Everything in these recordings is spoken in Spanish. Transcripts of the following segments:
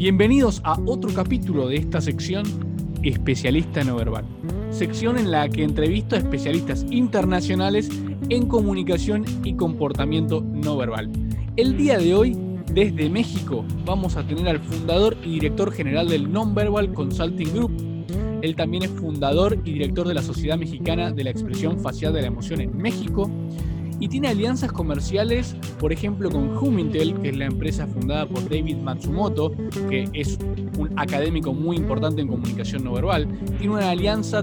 Bienvenidos a otro capítulo de esta sección Especialista no verbal, sección en la que entrevisto a especialistas internacionales en comunicación y comportamiento no verbal. El día de hoy, desde México, vamos a tener al fundador y director general del Nonverbal Consulting Group. Él también es fundador y director de la Sociedad Mexicana de la Expresión Facial de la Emoción en México y tiene alianzas comerciales, por ejemplo, con Humintel, que es la empresa fundada por David Matsumoto, que es un académico muy importante en comunicación no verbal. Tiene una alianza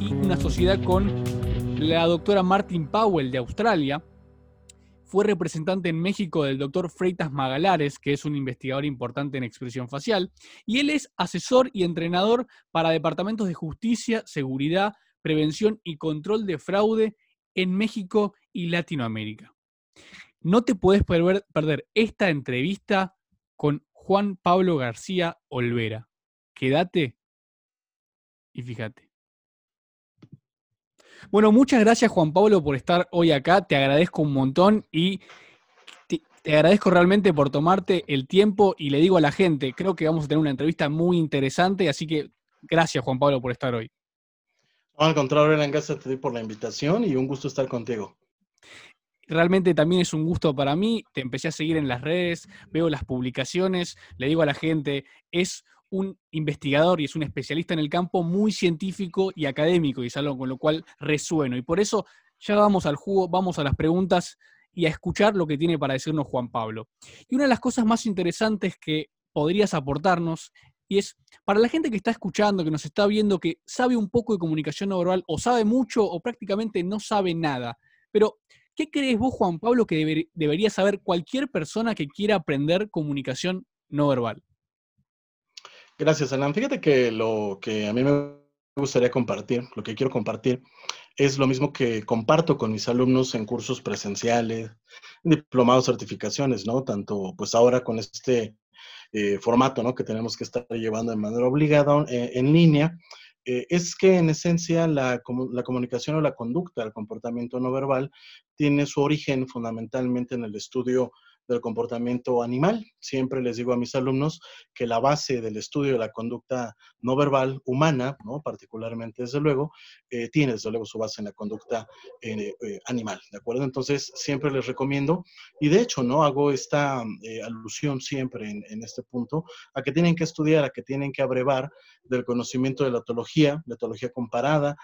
y una sociedad con la doctora Martin Powell de Australia. Fue representante en México del doctor Freitas Magalares, que es un investigador importante en expresión facial, y él es asesor y entrenador para departamentos de justicia, seguridad, prevención y control de fraude en México y Latinoamérica. No te puedes perder esta entrevista con Juan Pablo García Olvera. Quédate y fíjate. Bueno, muchas gracias Juan Pablo por estar hoy acá. Te agradezco un montón y te, agradezco realmente por tomarte el tiempo y le digo a la gente, creo que vamos a tener una entrevista muy interesante, así que gracias Juan Pablo por estar hoy. al contrario, gracias a ti por la invitación y un gusto estar contigo. Realmente también es un gusto para mí. Te empecé a seguir en las redes, veo las publicaciones, le digo a la gente, es un investigador y es un especialista en el campo muy científico y académico, y es algo con lo cual resueno. Y por eso ya vamos al jugo, vamos a las preguntas y a escuchar lo que tiene para decirnos Juan Pablo. Y una de las cosas más interesantes que podrías aportarnos y es para la gente que está escuchando, que nos está viendo, que sabe un poco de comunicación no verbal, o sabe mucho, o prácticamente no sabe nada. Pero ¿Qué crees vos, Juan Pablo, que debería saber cualquier persona que quiera aprender comunicación no verbal? Gracias, Alan. Fíjate que lo que a mí me gustaría compartir, lo que quiero compartir, es lo mismo que comparto con mis alumnos en cursos presenciales, diplomados, certificaciones, ¿no? Tanto pues ahora con este eh, formato, ¿no? Que tenemos que estar llevando de manera obligada eh, en línea, eh, es que en esencia la, la, comunicación o la conducta, el comportamiento no verbal, tiene su origen fundamentalmente en el estudio del comportamiento animal. Siempre les digo a mis alumnos que la base del estudio de la conducta no verbal humana, ¿no? particularmente desde luego, eh, tiene desde luego su base en la conducta eh, eh, animal, ¿de acuerdo? Entonces siempre les recomiendo, y de hecho, ¿no? Hago esta alusión siempre en, en, este punto, a que tienen que estudiar, a que tienen que abrevar del conocimiento de la etología, la etología comparada,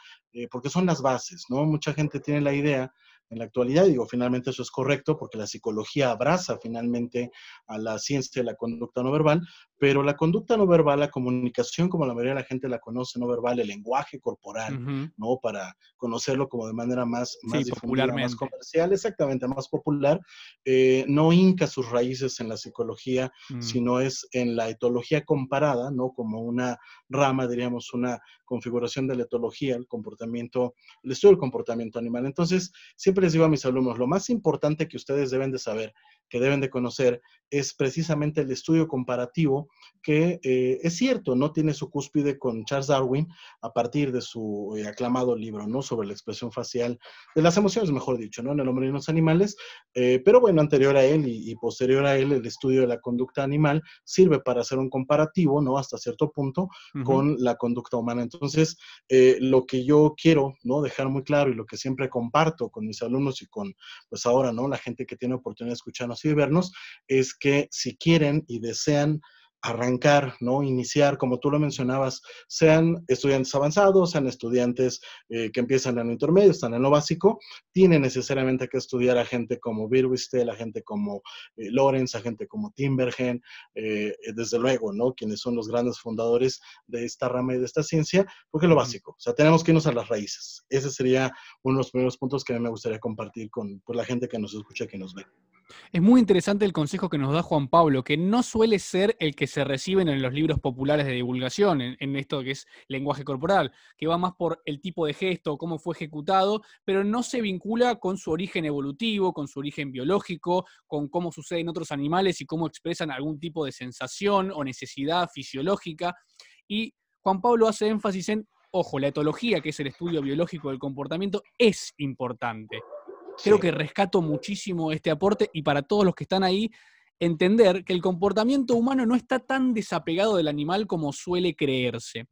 porque son las bases, ¿no? Mucha gente tiene la idea en la actualidad. Digo, finalmente eso es correcto porque la psicología abraza finalmente a la ciencia de la conducta no verbal, pero la conducta no verbal, la comunicación como la mayoría de la gente la conoce no verbal, el lenguaje corporal, ¿no? Para conocerlo como de manera más, más más comercial, exactamente, más popular, eh, no hinca sus raíces en la psicología, mm. sino es en la etología comparada, ¿no? Como una rama, diríamos, una configuración de la etología, el comportamiento, el estudio del comportamiento animal. Entonces, siempre les digo a mis alumnos, lo más importante que ustedes deben de saber que deben de conocer es precisamente el estudio comparativo que eh, es cierto, no tiene su cúspide con Charles Darwin a partir de su eh, aclamado libro, ¿no? Sobre la expresión facial de las emociones, mejor dicho, ¿no? En el hombre y los animales, eh, pero bueno, anterior a él y, posterior a él, el estudio de la conducta animal sirve para hacer un comparativo, ¿no? Hasta cierto punto con la conducta humana. Entonces, lo que yo quiero, ¿no? Dejar muy claro y lo que siempre comparto con mis alumnos y con, pues ahora, ¿no? La gente que tiene oportunidad de escucharnos y vernos, es que si quieren y desean arrancar, ¿no? Iniciar, como tú lo mencionabas, sean estudiantes avanzados, sean estudiantes eh, que empiezan en lo intermedio, están en lo básico, tienen necesariamente que estudiar a gente como Birwistel, a gente como eh, Lorenz, a gente como Timbergen, eh, desde luego, ¿no? Quienes son los grandes fundadores de esta rama y de esta ciencia, porque es lo básico, o sea, tenemos que irnos a las raíces. Ese sería uno de los primeros puntos que a mí me gustaría compartir con la gente que nos escucha, que nos ve. Es muy interesante el consejo que nos da Juan Pablo, que no suele ser el que se reciben en los libros populares de divulgación, en, esto que es lenguaje corporal, que va más por el tipo de gesto, cómo fue ejecutado, pero no se vincula con su origen evolutivo, con su origen biológico, con cómo sucede en otros animales y cómo expresan algún tipo de sensación o necesidad fisiológica. Y Juan Pablo hace énfasis en, ojo, la etología, que es el estudio biológico del comportamiento, es importante Creo que rescato muchísimo este aporte y para todos los que están ahí, entender que el comportamiento humano no está tan desapegado del animal como suele creerse.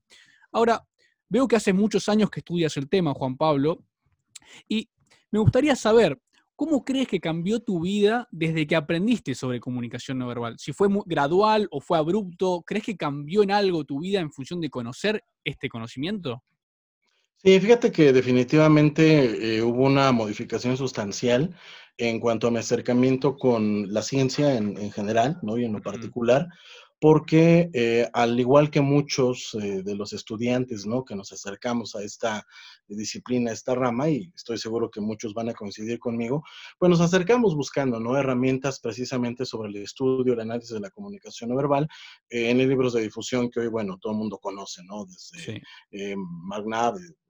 Ahora, veo que hace muchos años que estudias el tema, Juan Pablo, y me gustaría saber, ¿cómo crees que cambió tu vida desde que aprendiste sobre comunicación no verbal? Si fue gradual o fue abrupto, ¿crees que cambió en algo tu vida en función de conocer este conocimiento? Sí, fíjate que definitivamente eh, hubo una modificación sustancial en cuanto a mi acercamiento con la ciencia en, general, ¿no? Y en lo particular, porque eh, al igual que muchos eh, de los estudiantes, ¿no? Que nos acercamos a esta disciplina, a esta rama, y estoy seguro que muchos van a coincidir conmigo, pues nos acercamos buscando, ¿no? Herramientas precisamente sobre el estudio, el análisis de la comunicación no verbal, en los libros de difusión que hoy, bueno, todo el mundo conoce, ¿no? Desde sí.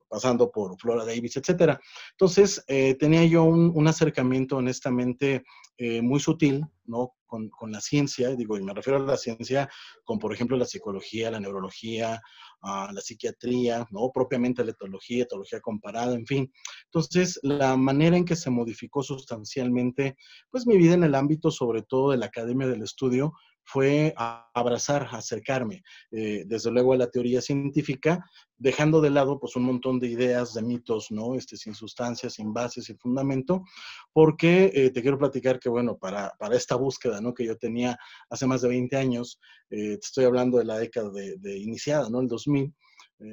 Pasando por Flora Davis, etcétera. Entonces, eh, tenía yo un, acercamiento honestamente eh, muy sutil, ¿no? Con, la ciencia, digo, y me refiero a la ciencia con, por ejemplo, la psicología, la neurología, ah, la psiquiatría, ¿no? Propiamente la etología, etología comparada, en fin. Entonces, la manera en que se modificó sustancialmente, pues mi vida en el ámbito, sobre todo de la academia del estudio, fue abrazar, acercarme, eh, desde luego a la teoría científica, dejando de lado pues un montón de ideas, de mitos, ¿no? Este, sin sustancias, sin bases, sin fundamento, porque eh, te quiero platicar que, bueno, para, para, esta búsqueda, ¿no? Que yo tenía hace más de 20 años, eh, te estoy hablando de la década de, iniciada, ¿no? El 2000.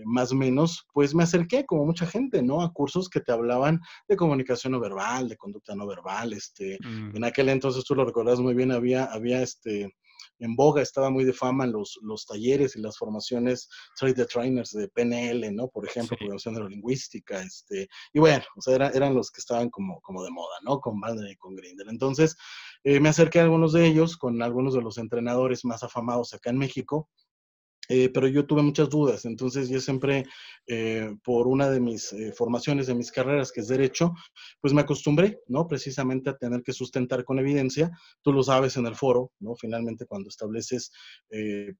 más o menos, pues me acerqué, como mucha gente, ¿no? A cursos que te hablaban de comunicación no verbal, de conducta no verbal, este, mm. en aquel entonces, tú lo recordas muy bien, había, había este, en boga, estaba muy de fama los, los talleres y las formaciones Trade the Trainers de PNL, ¿no? Por ejemplo, sí. programación neurolingüística, este, y bueno, o sea, eran los que estaban como, como de moda, ¿no? Con Bandler y con Grindel. Entonces, eh, me acerqué a algunos de ellos, con algunos de los entrenadores más afamados acá en México, eh, pero yo tuve muchas dudas, entonces yo siempre, eh, por una de mis eh, formaciones, de mis carreras, que es derecho, pues me acostumbré, ¿no? Precisamente a tener que sustentar con evidencia, tú lo sabes en el foro, ¿no? Finalmente cuando estableces,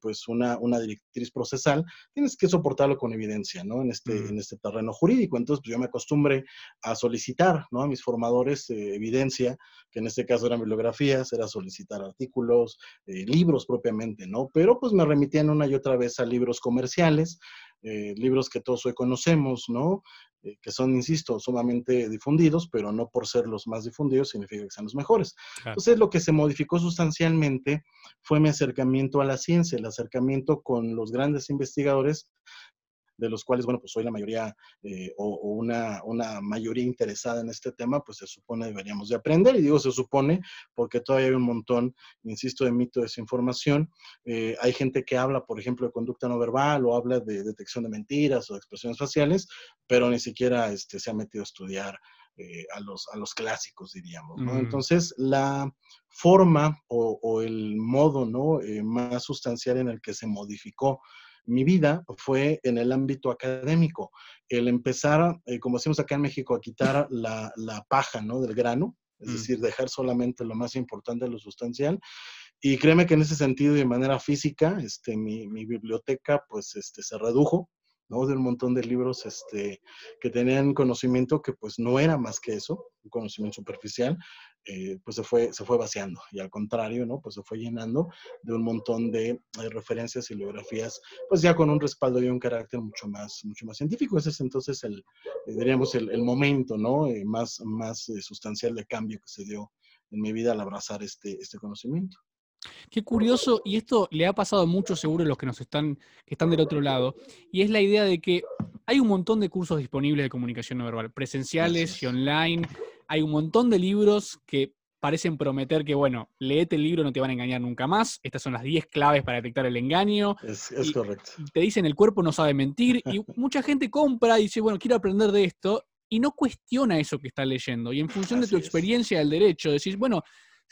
pues una, una, directriz procesal, tienes que soportarlo con evidencia, ¿no? En este, en este terreno jurídico, entonces pues yo me acostumbré a solicitar, ¿no? A mis formadores evidencia, que en este caso eran bibliografías, era solicitar artículos, libros propiamente, ¿no? Pero pues me remitían una y otra vez a libros comerciales, eh, libros que todos hoy conocemos, ¿no? Eh, que son, insisto, sumamente difundidos, pero no por ser los más difundidos significa que sean los mejores. Entonces, lo que se modificó sustancialmente fue mi acercamiento a la ciencia, el acercamiento con los grandes investigadores de los cuales, bueno, pues soy la mayoría eh, o, una, una, mayoría interesada en este tema, pues se supone deberíamos de aprender. Y digo se supone porque todavía hay un montón, insisto, de mito de desinformación. Eh, hay gente que habla, por ejemplo, de conducta no verbal o habla de detección de mentiras o de expresiones faciales, pero ni siquiera este, se ha metido a estudiar eh, a, los, a los clásicos, diríamos. ¿no? Entonces, la forma o, o el modo ¿no? más sustancial en el que se modificó mi vida fue en el ámbito académico. El empezar, eh, como decimos acá en México, a quitar la, paja ¿no? del grano, es mm. decir, dejar solamente lo más importante, lo sustancial. Y créeme que en ese sentido y de manera física, este, mi, mi biblioteca pues este, se redujo De un montón de libros este, que tenían conocimiento que pues no era más que eso, un conocimiento superficial, eh, pues se fue, se fue vaciando. Y al contrario, ¿no? Pues se fue llenando de un montón de eh, referencias y bibliografías, pues ya con un respaldo y un carácter mucho más, mucho más científico. Ese es entonces el, eh, diríamos, el, momento, ¿no? más, más sustancial de cambio que se dio en mi vida al abrazar este, este conocimiento. Qué curioso, y esto le ha pasado mucho seguro a los que nos están, que están del otro lado, y es la idea de que hay un montón de cursos disponibles de comunicación no verbal, presenciales y online, hay un montón de libros que parecen prometer que, bueno, leete el libro, no te van a engañar nunca más, estas son las 10 claves para detectar el engaño. Es, correcto. Te dicen el cuerpo no sabe mentir, y mucha gente compra y dice, bueno, quiero aprender de esto, y no cuestiona eso que está leyendo, y en función de tu experiencia del derecho, decís, bueno,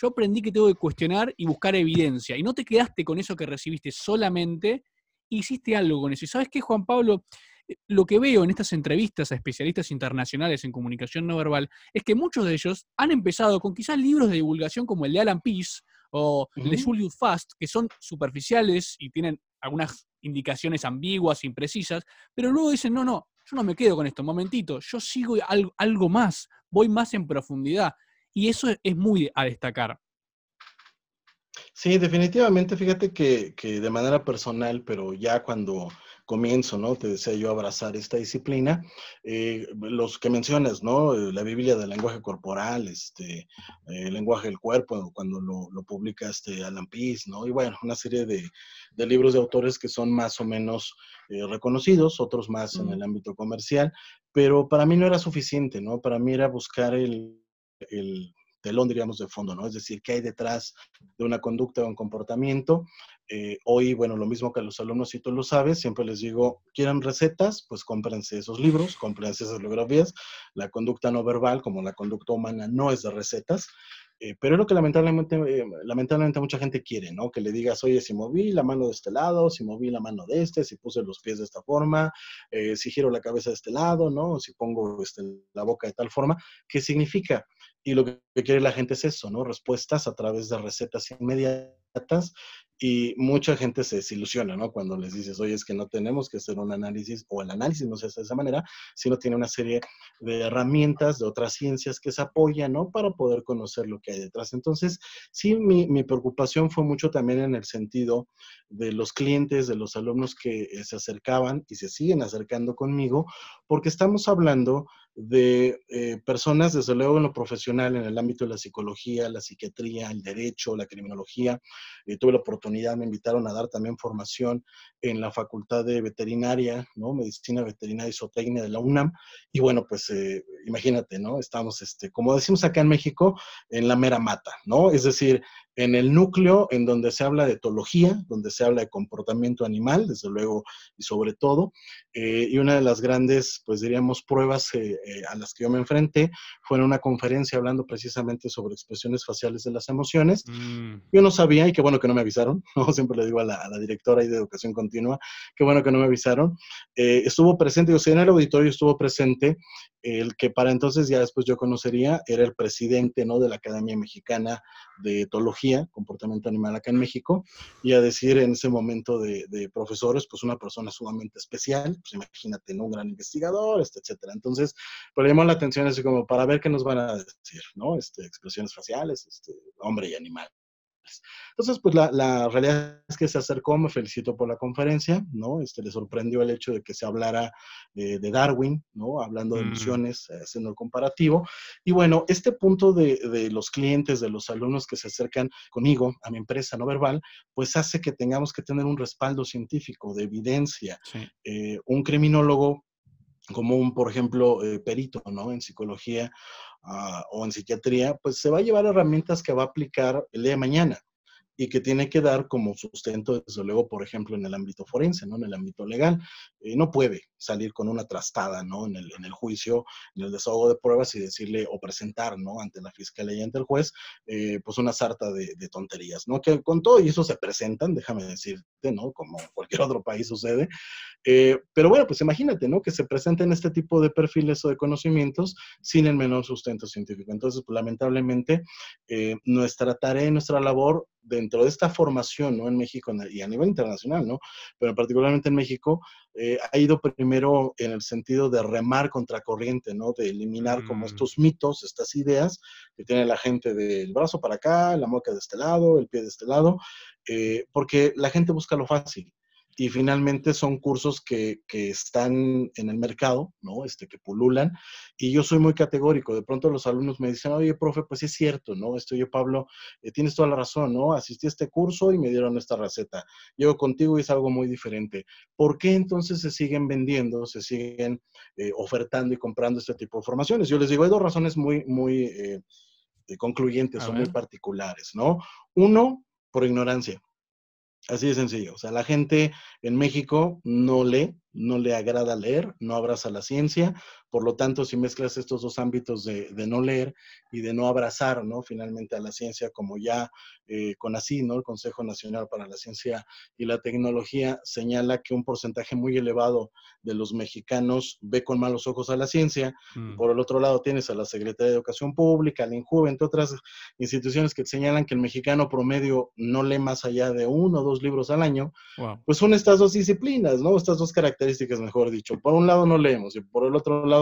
yo aprendí que tengo que cuestionar y buscar evidencia. Y no te quedaste con eso que recibiste solamente, hiciste algo con eso. Y sabes qué, Juan Pablo, eh, lo que veo en estas entrevistas a especialistas internacionales en comunicación no verbal es que muchos de ellos han empezado con quizás libros de divulgación como el de Alan Peace o el de Julius Fast, que son superficiales y tienen algunas indicaciones ambiguas, imprecisas, pero luego dicen, no, no, yo no me quedo con esto, momentito, yo sigo algo, algo más, voy más en profundidad. Y eso es muy a destacar. Sí, definitivamente, fíjate que, que de manera personal, pero ya cuando comienzo, ¿no? Te decía yo abrazar esta disciplina. Eh, los que mencionas, ¿no? Eh, la Biblia del lenguaje corporal, este, eh, el lenguaje del cuerpo, cuando lo, lo, publica este Alan Pease, ¿no? Y bueno, una serie de, de libros de autores que son más o menos reconocidos, otros más en el ámbito comercial, pero para mí no era suficiente, ¿no? Para mí era buscar el, el telón, diríamos, de fondo, ¿no? Es decir, qué hay detrás de una conducta o un comportamiento. Eh, hoy, bueno, lo mismo que a los alumnos, si tú lo sabes, siempre les digo, ¿quieren recetas? Pues cómprense esos libros, cómprense esas bibliografías. La conducta no verbal, como la conducta humana, no es de recetas. Eh, pero es lo que lamentablemente, eh, lamentablemente mucha gente quiere, ¿no? Que le digas, oye, si moví la mano de este lado, si moví la mano de este, si puse los pies de esta forma, eh, si giro la cabeza de este lado, ¿no? Si pongo este, la boca de tal forma, ¿qué significa? Y lo que quiere la gente es eso, ¿no? Respuestas a través de recetas inmediatas y mucha gente se desilusiona, ¿no? Cuando les dices, oye, es que no tenemos que hacer un análisis, o el análisis no se hace de esa manera, sino tiene una serie de herramientas de otras ciencias que se apoyan, ¿no? Para poder conocer lo que hay detrás. Entonces, sí, mi, mi preocupación fue mucho también en el sentido de los clientes, de los alumnos que eh, se acercaban y se siguen acercando conmigo, porque estamos hablando de eh, personas, desde luego en lo profesional, en el ámbito de la psicología, la psiquiatría, el derecho, la criminología. Eh, tuve la oportunidad, me invitaron a dar también formación en la Facultad de Veterinaria, ¿no? Medicina Veterinaria y Zootecnia de la UNAM. Y bueno, pues eh, imagínate, ¿no? Estamos, este, como decimos acá en México, en la mera mata, ¿no? Es decir, en el núcleo en donde se habla de etología, donde se habla de comportamiento animal, desde luego y sobre todo. Eh, y una de las grandes, pues diríamos, pruebas eh, eh, a las que yo me enfrenté fue en una conferencia hablando precisamente sobre expresiones faciales de las emociones. Mm. Yo no sabía, y qué bueno que no me avisaron, ¿no? siempre le digo a la, a la directora de educación continua, qué bueno que no me avisaron. estuvo presente, yo sé, en el auditorio estuvo presente el que para entonces ya después yo conocería, era el presidente ¿no? de la Academia Mexicana de Etología, Comportamiento Animal acá en México, y a decir en ese momento de, profesores, pues una persona sumamente especial, pues imagínate, ¿no? Un gran investigador, este, etcétera. Entonces, pues llamó la atención así como para ver qué nos van a decir, ¿no? Este, expresiones faciales, este, hombre y animal. Entonces, pues la, realidad es que se acercó, me felicito por la conferencia, ¿no? Este, le sorprendió el hecho de que se hablara eh, de Darwin, ¿no? Hablando de mm. emociones, eh, haciendo el comparativo. Y bueno, este punto de, los clientes, de los alumnos que se acercan conmigo a mi empresa no verbal, pues hace que tengamos que tener un respaldo científico, de evidencia. Eh, un criminólogo como un, por ejemplo, perito, ¿no? En psicología Ah, o en psiquiatría, pues se va a llevar herramientas que va a aplicar el día de mañana y que tiene que dar como sustento, desde luego, por ejemplo, en el ámbito forense, ¿no? En el ámbito legal. Eh, no puede salir con una trastada, ¿no? En el, en el juicio, en el desahogo de pruebas y decirle o presentar, ¿no? Ante la fiscalía y ante el juez, eh, pues una sarta de, tonterías, ¿no? Que con todo y eso se presentan, déjame decirte, ¿no? Como cualquier otro país sucede. Eh, pero bueno, pues imagínate, ¿no? Que se presenten este tipo de perfiles o de conocimientos sin el menor sustento científico. Entonces, pues, lamentablemente, nuestra tarea y nuestra labor dentro de esta formación, ¿no? En México y a nivel internacional, ¿no? Pero particularmente en México, eh, ha ido primero en el sentido de remar contra corriente, ¿no? De eliminar como mm. estos mitos, estas ideas que tiene la gente del brazo para acá, la mueca de este lado, el pie de este lado, eh, porque la gente busca lo fácil y finalmente son cursos que, que, están en el mercado, ¿no? Este, que pululan, y yo soy muy categórico. De pronto los alumnos me dicen, oye, profe, pues es cierto, ¿no? Esto yo, Pablo, eh, tienes toda la razón, ¿no? Asistí a este curso y me dieron esta receta. Llego contigo y es algo muy diferente. ¿Por qué entonces se siguen vendiendo, se siguen eh, ofertando y comprando este tipo de formaciones? Yo les digo, hay dos razones muy, muy eh, concluyentes o muy particulares, ¿no? Uno, por ignorancia. Así de sencillo. O sea, la gente en México no lee, no le agrada leer, no abraza la ciencia. Por lo tanto, si mezclas estos dos ámbitos de, no leer y de no abrazar, ¿no? Finalmente a la ciencia, como ya eh, con así, ¿no? El Consejo Nacional para la Ciencia y la Tecnología señala que un porcentaje muy elevado de los mexicanos ve con malos ojos a la ciencia. Mm. Por el otro lado, tienes a la Secretaría de Educación Pública, al INJUVE, entre otras instituciones que señalan que el mexicano promedio no lee más allá de uno o dos libros al año. Pues son estas dos disciplinas, ¿no? Estas dos características, mejor dicho. Por un lado no leemos y por el otro lado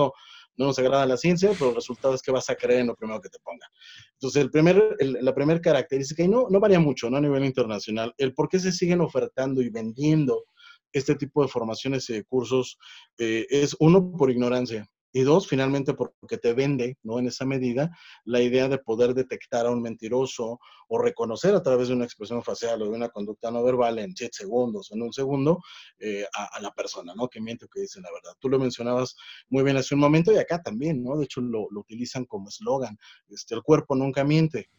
no nos agrada la ciencia, pero el resultado es que vas a creer en lo primero que te pongan. Entonces, el primer, la primera característica, y no, no varía mucho ¿no? a nivel internacional, el por qué se siguen ofertando y vendiendo este tipo de formaciones y de cursos eh, es uno por ignorancia. Y dos, finalmente, porque te vende, ¿no? En esa medida, la idea de poder detectar a un mentiroso o reconocer a través de una expresión facial o de una conducta no verbal en siete segundos o en un segundo eh, a, la persona, ¿no? Que miente o que dice la verdad. Tú lo mencionabas muy bien hace un momento y acá también, ¿no? De hecho, lo, utilizan como eslogan. Este, el cuerpo nunca miente.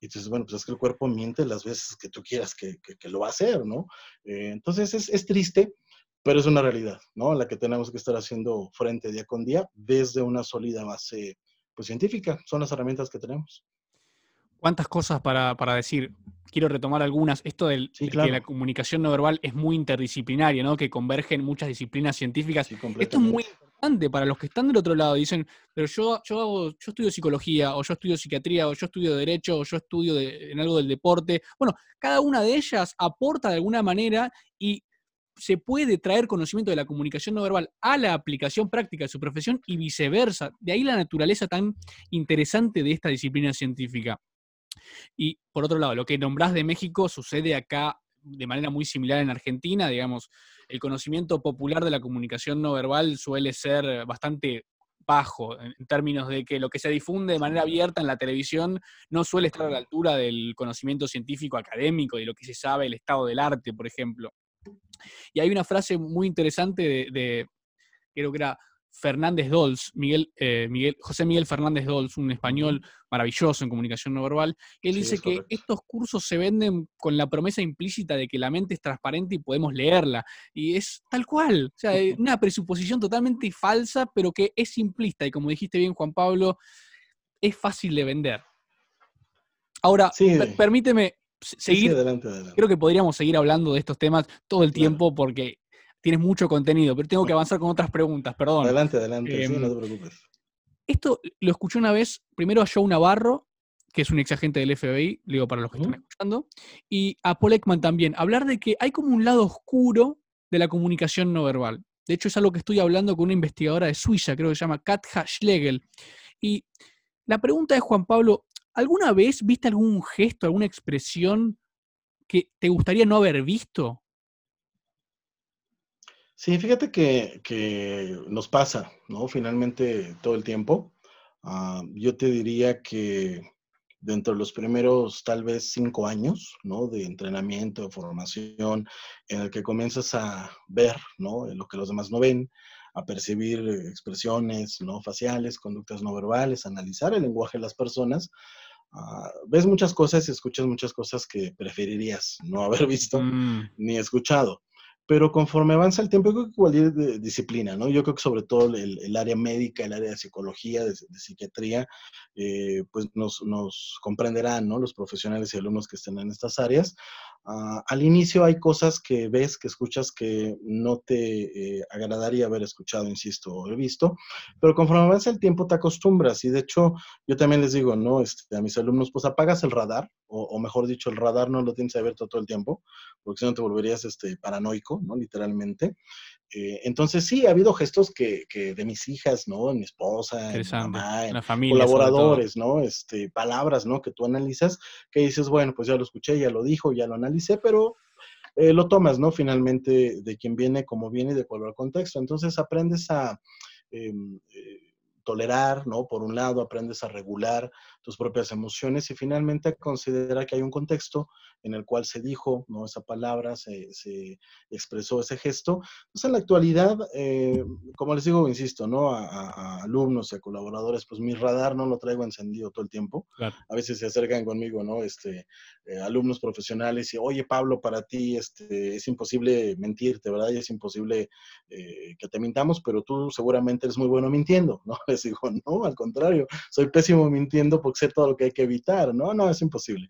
Y dices, bueno, pues es que el cuerpo miente las veces que tú quieras que, que, lo va a hacer, ¿no? Eh, entonces es, es triste, pero es una realidad, ¿no? La que tenemos que estar haciendo frente día con día desde una sólida base pues, científica. Son las herramientas que tenemos. ¿Cuántas cosas para, decir? Quiero retomar algunas. Esto del, de que la comunicación no verbal es muy interdisciplinaria, ¿no? Que convergen muchas disciplinas científicas. Esto es muy importante para los que están del otro lado. Dicen, pero yo, yo, hago, yo estudio psicología, o yo estudio psiquiatría, o yo estudio derecho, o yo estudio en algo del deporte. Bueno, cada una de ellas aporta de alguna manera y se puede traer conocimiento de la comunicación no verbal a la aplicación práctica de su profesión y viceversa. De ahí la naturaleza tan interesante de esta disciplina científica. Y por otro lado, lo que nombrás de México sucede acá de manera muy similar en Argentina, digamos, el conocimiento popular de la comunicación no verbal suele ser bastante bajo, en términos de que lo que se difunde de manera abierta en la televisión no suele estar a la altura del conocimiento científico académico, de lo que se sabe el estado del arte, por ejemplo. Y hay una frase muy interesante de, creo que era Fernández Dols, Miguel, eh, Miguel, José Miguel Fernández Dols, un español maravilloso en comunicación no verbal, él dice que estos cursos se venden con la promesa implícita de que la mente es transparente y podemos leerla. Y es tal cual, o sea, una presuposición totalmente falsa, pero que es simplista y como dijiste bien Juan Pablo, es fácil de vender. Ahora, permíteme seguir. Creo que podríamos seguir hablando de estos temas todo el tiempo porque tienes mucho contenido, pero tengo que avanzar con otras preguntas, perdón. Adelante, adelante, sí, no te em, preocupes. Esto lo escuché una vez, primero a Joe Navarro, que es un ex agente del FBI, digo para los que están escuchando, y a Paul Ekman también, hablar de que hay como un lado oscuro de la comunicación no verbal. De hecho, es algo que estoy hablando con una investigadora de Suiza, creo que se llama Katja Schlegel. Y la pregunta es, Juan Pablo, ¿Alguna vez viste algún gesto, alguna expresión que te gustaría no haber visto? Sí, fíjate que, nos pasa, ¿no? Finalmente todo el tiempo. Ah, yo te diría que dentro de los primeros tal vez cinco años, ¿no? De entrenamiento, de formación, en el que comienzas a ver, ¿no? Lo que los demás no ven, a percibir expresiones no faciales, conductas no verbales, analizar el lenguaje de las personas, ah, ves muchas cosas y escuchas muchas cosas que preferirías no haber visto mm. ni escuchado. Pero conforme avanza el tiempo, yo creo que cualquier disciplina, ¿no? Yo creo que sobre todo el, área médica, el área de psicología, de, psiquiatría, eh, pues nos, nos, comprenderán, ¿no? Los profesionales y alumnos que estén en estas áreas, Ah, al inicio hay cosas que ves, que escuchas que no te eh, agradaría haber escuchado, insisto, o visto, pero conforme avanza el tiempo te acostumbras y de hecho yo también les digo, ¿no? Este, a mis alumnos, pues apagas el radar, o, mejor dicho, el radar no lo tienes abierto todo el tiempo, porque si no te volverías este, paranoico, ¿no? Literalmente. Eh, entonces sí, ha habido gestos que, que, de mis hijas, ¿no? Mi esposa, mi mamá, la familia, colaboradores, ¿no? Este, palabras, ¿no? Que tú analizas, que dices, bueno, pues ya lo escuché, ya lo dijo, ya lo analicé, pero eh, lo tomas, ¿no? Finalmente de quien viene, como viene y de cuál contexto. Entonces aprendes a em, eh, tolerar, ¿no? Por un lado, aprendes a regular tus propias emociones y finalmente a considerar que hay un contexto en el cual se dijo, ¿no? Esa palabra, se, expresó ese gesto. Entonces, en la actualidad, eh, como les digo, insisto, ¿no? A, alumnos y a colaboradores, pues mi radar no lo traigo encendido todo el tiempo. A veces se acercan conmigo, ¿no? Este, eh, alumnos profesionales y, oye, Pablo, para ti este, es imposible mentirte, ¿verdad? Y es imposible eh, que te mintamos, pero tú seguramente eres muy bueno mintiendo, ¿no? Les digo, no, al contrario, soy pésimo mintiendo porque sé todo lo que hay que evitar, ¿no? No, es imposible.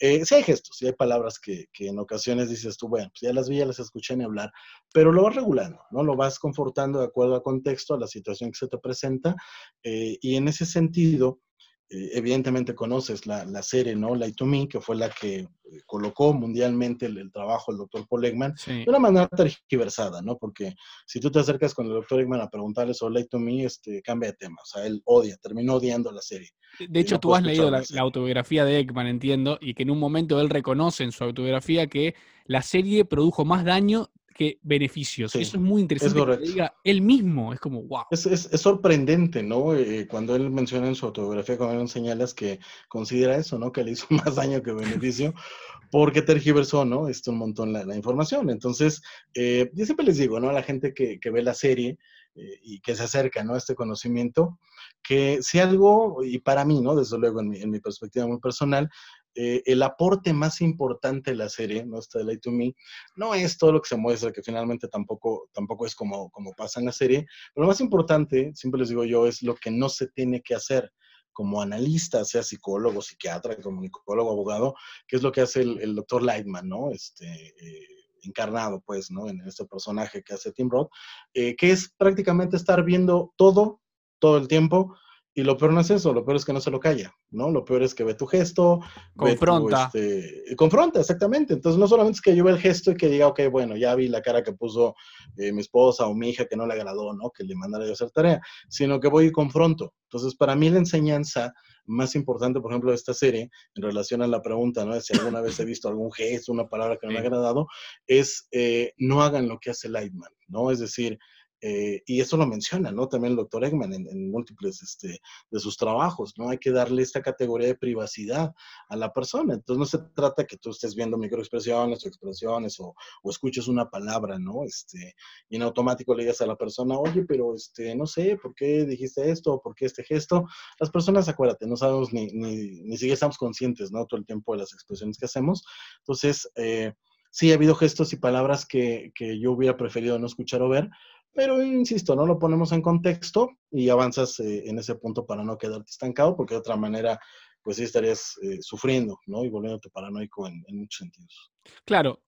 Eh, sí hay gestos, sí hay palabras que, en ocasiones dices tú, bueno, pues ya las vi, ya las escuché ni hablar, pero lo vas regulando, ¿no? Lo vas confortando de acuerdo al contexto, a la situación que se te presenta, eh, y en ese sentido, eh, evidentemente conoces la, la, serie, ¿no? Light to Me, que fue la que eh, colocó mundialmente el, trabajo del doctor Paul Ekman, de una manera tergiversada, ¿no? Porque si tú te acercas con el doctor Ekman a preguntarle sobre Light to Me, este, cambia de tema. O sea, él odia, terminó odiando la serie. De hecho, tú has leído la, autobiografía de Ekman, entiendo, y que en un momento él reconoce en su autobiografía que la serie produjo más daño que beneficios. Eso es muy interesante que diga él mismo, es como, wow. Es, es, sorprendente, ¿no? Eh, cuando él menciona en su autobiografía, cuando él señalas que considera eso, ¿no? Que le hizo más daño que beneficio, porque tergiversó, ¿no? Esto un montón la, información. Entonces, eh, yo siempre les digo, ¿no? A la gente que, que ve la serie, eh, y que se acerca ¿no? a este conocimiento, que si algo, y para mí, ¿no? desde luego en mi, en mi perspectiva muy personal, eh, el aporte más importante de la serie, ¿no? Esta de Light to Me, no es todo lo que se muestra, que finalmente tampoco, tampoco es como, como pasa en la serie, lo más importante, siempre les digo yo, es lo que no se tiene que hacer como analista, sea psicólogo, psiquiatra, comunicólogo, abogado, que es lo que hace el, doctor Lightman, ¿no? Este, eh, encarnado, pues, ¿no? En este personaje que hace Tim Roth, eh, que es prácticamente estar viendo todo, todo el tiempo, y lo peor no es eso, lo peor es que no se lo calla, ¿no? Lo peor es que ve tu gesto. Confronta. este, confronta, exactamente. Entonces, no solamente es que yo vea el gesto y que diga, ok, bueno, ya vi la cara que puso eh, mi esposa o mi hija que no le agradó, ¿no? Que le mandara yo a hacer tarea, sino que voy y confronto. Entonces, para mí la enseñanza más importante, por ejemplo, de esta serie, en relación a la pregunta, ¿no? De si alguna vez he visto algún gesto, una palabra que no me ha agradado, es eh, no hagan lo que hace Lightman, ¿no? Es decir, eh, y eso lo menciona, ¿no? También el doctor Eggman en, múltiples este, de sus trabajos, ¿no? Hay que darle esta categoría de privacidad a la persona. Entonces no se trata que tú estés viendo microexpresiones o expresiones o, o escuches una palabra, ¿no? Este, y en automático le digas a la persona, oye, pero este, no sé, ¿por qué dijiste esto? ¿Por qué este gesto? Las personas, acuérdate, no sabemos ni, ni, ni siquiera estamos conscientes, ¿no? Todo el tiempo de las expresiones que hacemos. Entonces, eh, sí ha habido gestos y palabras que, que yo hubiera preferido no escuchar o ver, pero insisto, no lo ponemos en contexto y avanzas eh, en ese punto para no quedarte estancado, porque de otra manera, pues sí estarías eh, sufriendo, ¿no? Y volviéndote paranoico en, muchos sentidos. Claro,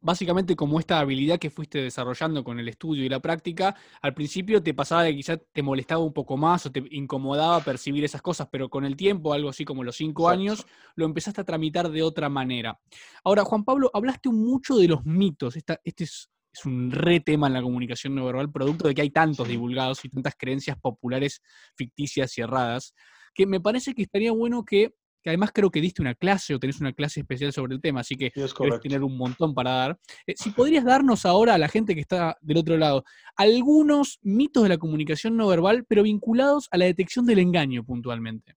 básicamente como esta habilidad que fuiste desarrollando con el estudio y la práctica, al principio te pasaba que quizás te molestaba un poco más o te incomodaba percibir esas cosas, pero con el tiempo, algo así como los cinco años, lo empezaste a tramitar de otra manera. Ahora, Juan Pablo, hablaste mucho de los mitos. Esta, este es es un re tema en la comunicación no verbal, producto de que hay tantos divulgados y tantas creencias populares ficticias y erradas, que me parece que estaría bueno que, que además creo que diste una clase o tenés una clase especial sobre el tema, así que debes tener un montón para dar. Eh, si podrías darnos ahora a la gente que está del otro lado algunos mitos de la comunicación no verbal, pero vinculados a la detección del engaño puntualmente.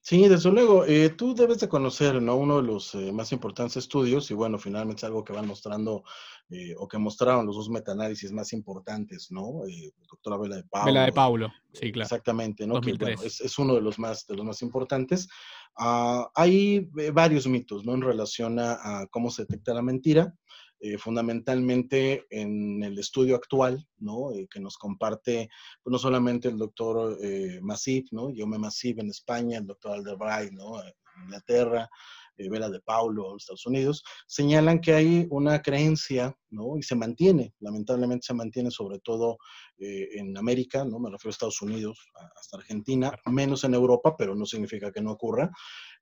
Sí, desde luego. Eh, tú debes de conocer, ¿no? Uno de los eh, más importantes estudios, y bueno, finalmente es algo que van mostrando, eh, o que mostraron los dos metaanálisis más importantes, ¿no? doctora Vela de Paulo. Vela de Paulo, sí, claro. Exactamente, ¿no? Que, es, es, uno de los más, de los más importantes. Ah, hay varios mitos, ¿no? En relación a, a cómo se detecta la mentira. Eh, fundamentalmente en el estudio actual, ¿no? Eh, que nos comparte pues, no solamente el doctor eh, Masip, ¿no? Yome Masip en España, el doctor Alderbray, ¿no? En Inglaterra, Vela de Paulo, en Estados Unidos, señalan que hay una creencia, ¿no? Y se mantiene, lamentablemente se mantiene sobre todo en América, ¿no? Me refiero a Estados Unidos, hasta Argentina, menos en Europa, pero no significa que no ocurra,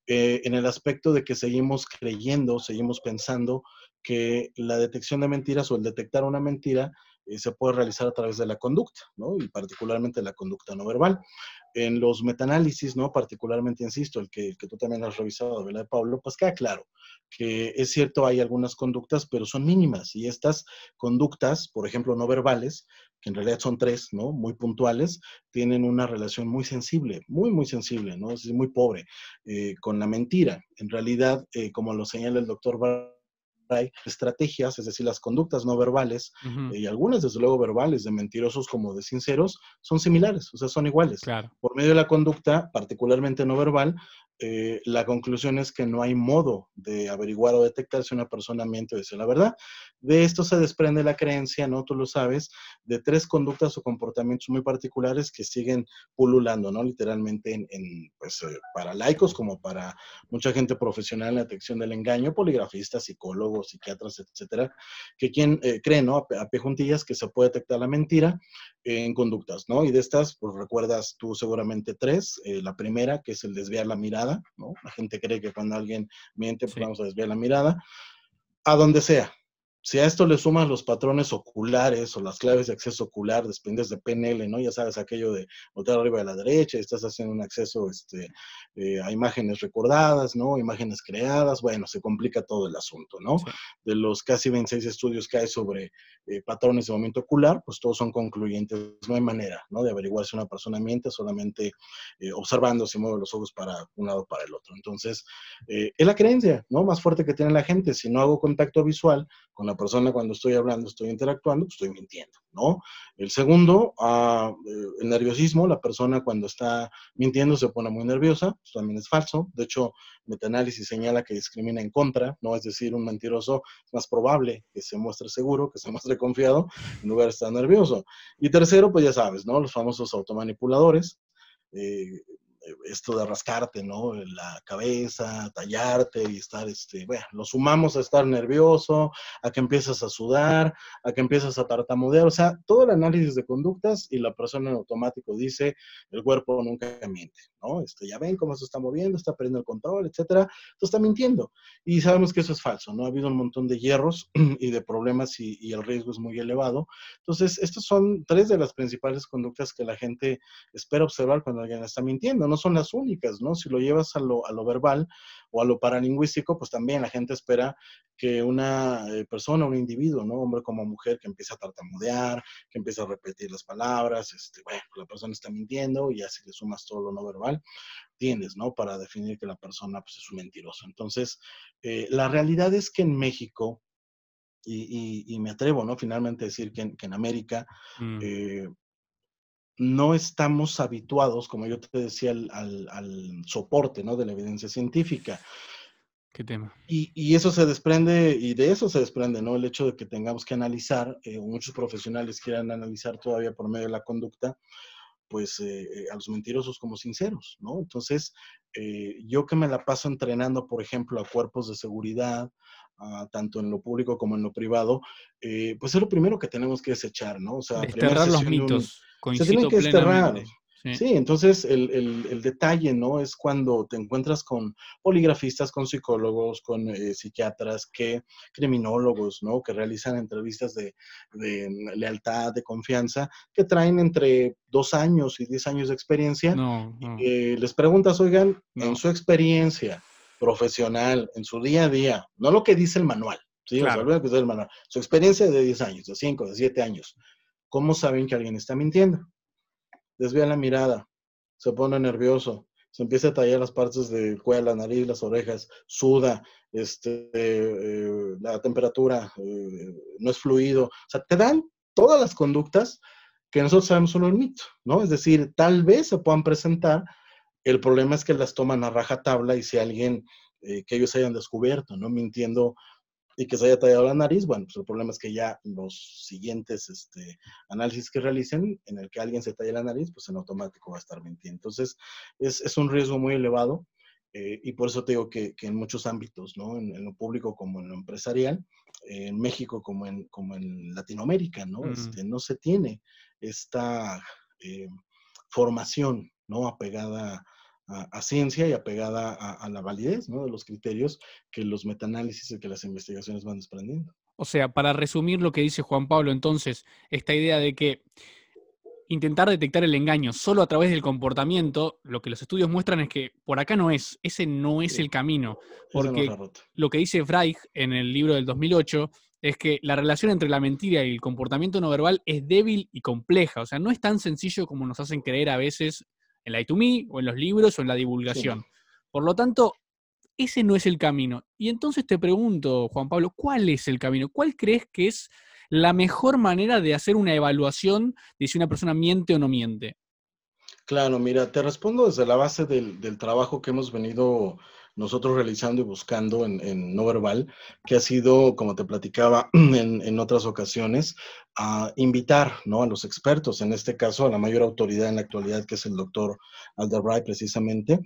en el aspecto de que seguimos creyendo, seguimos pensando que la detección de mentiras o el detectar una mentira eh, se puede realizar a través de la conducta, ¿no? Y particularmente la conducta no verbal. En los metaanálisis, ¿no? Particularmente, insisto, el que, que tú también has revisado, ¿verdad, Pablo? Pues queda claro que es cierto, hay algunas conductas, pero son mínimas. Y estas conductas, por ejemplo, no verbales, que en realidad son tres, ¿no? Muy puntuales, tienen una relación muy sensible, muy, muy sensible, ¿no? Es muy pobre, eh, con la mentira. En realidad, eh, como lo señala el doctor hay estrategias, es decir, las conductas no verbales y algunas, desde luego, verbales de mentirosos como de sinceros, son similares, o sea, son iguales. Por medio de la conducta, particularmente no verbal, eh, la conclusión es que no hay modo de averiguar o detectar si una persona miente o dice la verdad. De esto se desprende la creencia, ¿no? Tú lo sabes, de tres conductas o comportamientos muy particulares que siguen pululando, ¿no? Literalmente en, pues, eh, para laicos como para mucha gente profesional en la detección del engaño, poligrafistas, psicólogos, psiquiatras, etcétera, que quien eh, cree, ¿no? A, a pie juntillas que se puede detectar la mentira en conductas, ¿no? Y de estas, pues recuerdas tú seguramente tres. la primera, que es el desviar la mirada la gente cree que cuando alguien miente, pues vamos a desviar la mirada. A donde sea, si a esto le sumas los patrones oculares o las claves de acceso ocular, dependes de PNL, ¿no? Ya sabes, aquello de voltear arriba de la derecha, estás haciendo un acceso este, eh, a imágenes recordadas, ¿no? Imágenes creadas, bueno, se complica todo el asunto, ¿no? De los casi 26 estudios que hay sobre eh, patrones de movimiento ocular, pues todos son concluyentes. No hay manera, ¿no? De averiguar si una persona miente solamente eh, observando si mueve los ojos para un lado o para el otro. Entonces, es la creencia, ¿no? Más fuerte que tiene la gente. Si no hago contacto visual con la persona cuando estoy hablando, estoy interactuando, pues estoy mintiendo, ¿no? El segundo, eh, el nerviosismo, la persona cuando está mintiendo se pone muy nerviosa, eso también es falso. De hecho, metaanálisis señala que discrimina en contra, ¿no? Es decir, un mentiroso es más probable que se muestre seguro, que se muestre confiado, en lugar de estar nervioso. Y tercero, pues ya sabes, ¿no? Los famosos automanipuladores. Eh, esto de rascarte, ¿no? La cabeza, tallarte y estar, este, bueno, lo sumamos a estar nervioso, a que empiezas a sudar, a que empiezas a tartamudear, o sea, todo el análisis de conductas y la persona en automático dice, el cuerpo nunca miente, ¿no? Este, ya ven cómo se está moviendo, está perdiendo el control, etcétera, entonces está mintiendo. Y sabemos que eso es falso, ¿no? Ha habido un montón de hierros y de problemas y, y el riesgo es muy elevado. Entonces, estas son tres de las principales conductas que la gente espera observar cuando alguien está mintiendo, ¿no? Son las únicas, ¿no? Si lo llevas a lo, a lo verbal o a lo paralingüístico, pues también la gente espera que una eh, persona, un individuo, ¿no? Hombre como mujer, que empiece a tartamudear, que empiece a repetir las palabras, este, bueno, la persona está mintiendo y así le sumas todo lo no verbal, tienes, ¿no? Para definir que la persona pues, es un mentiroso. Entonces, eh, la realidad es que en México, y, me atrevo, ¿no? Finalmente decir que en, que en América, mm. eh, no estamos habituados, como yo te decía, al, soporte ¿no? de la evidencia científica. ¿Qué tema? Y, eso se desprende, y de eso se desprende, ¿no? El hecho de que tengamos que analizar, eh, muchos profesionales quieran analizar todavía por medio de la conducta, pues eh, eh, a los mentirosos como sinceros, ¿no? Entonces, yo que me la paso entrenando, por ejemplo, a cuerpos de seguridad, tanto en lo público como en lo privado, pues es lo primero que tenemos que desechar, ¿no? O sea, desterrar los mitos se tienen que desterrar. Sí. entonces el, detalle, ¿no? Es cuando te encuentras con poligrafistas, con psicólogos, con eh, psiquiatras, que criminólogos, ¿no? Que realizan entrevistas de, lealtad, de confianza, que traen entre dos años y diez años de experiencia. No, les preguntas, oigan, en su experiencia profesional, en su día a día, no lo que dice el manual, ¿sí? Claro. que el manual, su experiencia de 10 años, de 5, de 7 años, ¿Cómo saben que alguien está mintiendo? Desvía la mirada, se pone nervioso, se empieza a tallar las partes del cuello, la nariz, las orejas, suda, este, eh, la temperatura eh, no es fluido. O sea, te dan todas las conductas que nosotros sabemos solo el mito, ¿no? Es decir, tal vez se puedan presentar, el problema es que las toman a rajatabla y si alguien eh, que ellos hayan descubierto, ¿no? Mintiendo y que se haya tallado la nariz, bueno, pues el problema es que ya los siguientes este, análisis que realicen en el que alguien se talle la nariz, pues en automático va a estar mintiendo. Entonces, es, es un riesgo muy elevado eh, y por eso te digo que, que en muchos ámbitos, ¿no? En, lo público como en lo empresarial, en México como en, como en Latinoamérica, ¿no? Este, no se tiene esta eh, formación, ¿no? Apegada a, ciencia y apegada a, la validez de los criterios que los metaanálisis y que las investigaciones van desprendiendo. O sea, para resumir lo que dice Juan Pablo, entonces, esta idea de que intentar detectar el engaño solo a través del comportamiento, lo que los estudios muestran es que por acá no es, ese no es el camino, porque lo que dice Freig en el libro del 2008 es que la relación entre la mentira y el comportamiento no verbal es débil y compleja, o sea, no es tan sencillo como nos hacen creer a veces en la I2Me o en los libros o en la divulgación. Por lo tanto, ese no es el camino. Y entonces te pregunto, Juan Pablo, ¿cuál es el camino? ¿Cuál crees que es la mejor manera de hacer una evaluación de si una persona miente o no miente? Claro, mira, te respondo desde la base del, del trabajo que hemos venido nosotros realizando y buscando en, en, no verbal, que ha sido, como te platicaba en, en otras ocasiones, a invitar ¿no? a los expertos, en este caso a la mayor autoridad en la actualidad, que es el doctor Alderbright, precisamente,